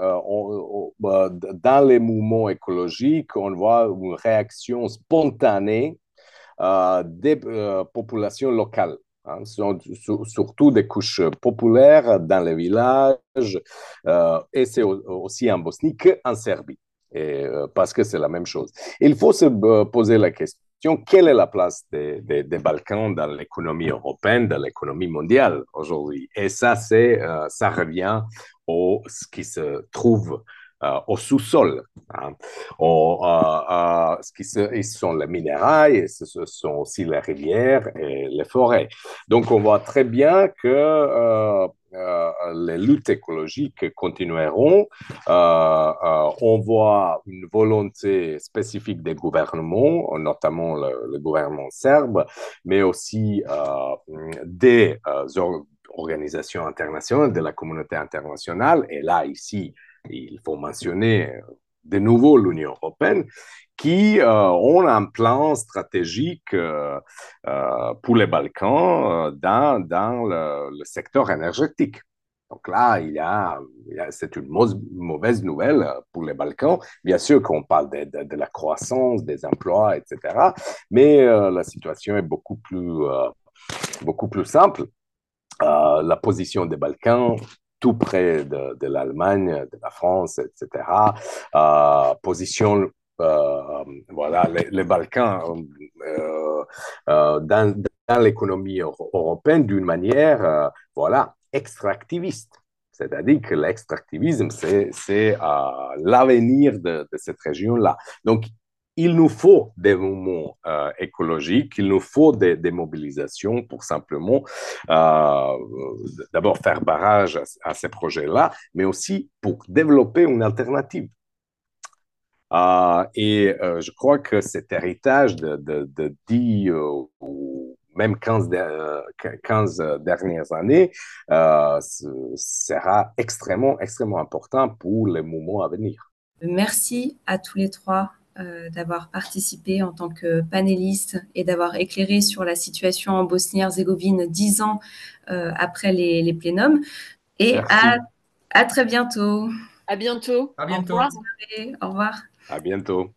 Speaker 3: bah, dans les mouvements écologiques, on voit une réaction spontanée euh, des euh, populations locales. Hein, surtout des couches populaires dans les villages, euh, et c'est aussi en Bosnie qu'en Serbie, parce que c'est la même chose. Il faut se poser la question, quelle est la place des, des, des Balkans dans l'économie européenne, dans l'économie mondiale aujourd'hui? Et ça, c'est, ça revient au ce qui se trouve euh, au sous-sol. Hein. Euh, euh, ce qui sont les minéraux, et ce, sont aussi les rivières et les forêts. Donc, on voit très bien que les luttes écologiques continueront. on voit une volonté spécifique des gouvernements, notamment le, gouvernement serbe, mais aussi des organisations internationales, de la communauté internationale. Et là, ici, il faut mentionner euh, de nouveau l'Union européenne, qui euh, ont un plan stratégique euh, pour les Balkans dans, dans le, secteur énergétique. Donc là, il y a, c'est une mauvaise nouvelle pour les Balkans. Bien sûr qu'on parle de, de, la croissance, des emplois, etc. Mais la situation est beaucoup plus, beaucoup plus simple. la position des Balkans tout près de, l'Allemagne, de la France, etc. Euh, position, euh, voilà, les, Balkans euh, dans, l'économie européenne d'une manière, voilà, extractiviste. C'est-à-dire que l'extractivisme, c'est l'avenir de, de, cette région-là. Donc, il nous faut des mouvements euh, écologiques, il nous faut des, mobilisations pour simplement euh, d'abord faire barrage à, ces projets-là, mais aussi pour développer une alternative. Euh, et je crois que cet héritage de, de, de 10 euh, ou même 15, de, 15 dernières années sera extrêmement, extrêmement important pour les moments à venir.
Speaker 1: Merci à tous les trois d'avoir participé en tant que panéliste et d'avoir éclairé sur la situation en Bosnie-Herzégovine dix ans euh, après les, les, plénums. Et à, à, très bientôt.
Speaker 2: À bientôt.
Speaker 4: À bientôt.
Speaker 1: Au revoir. Au revoir.
Speaker 3: À bientôt.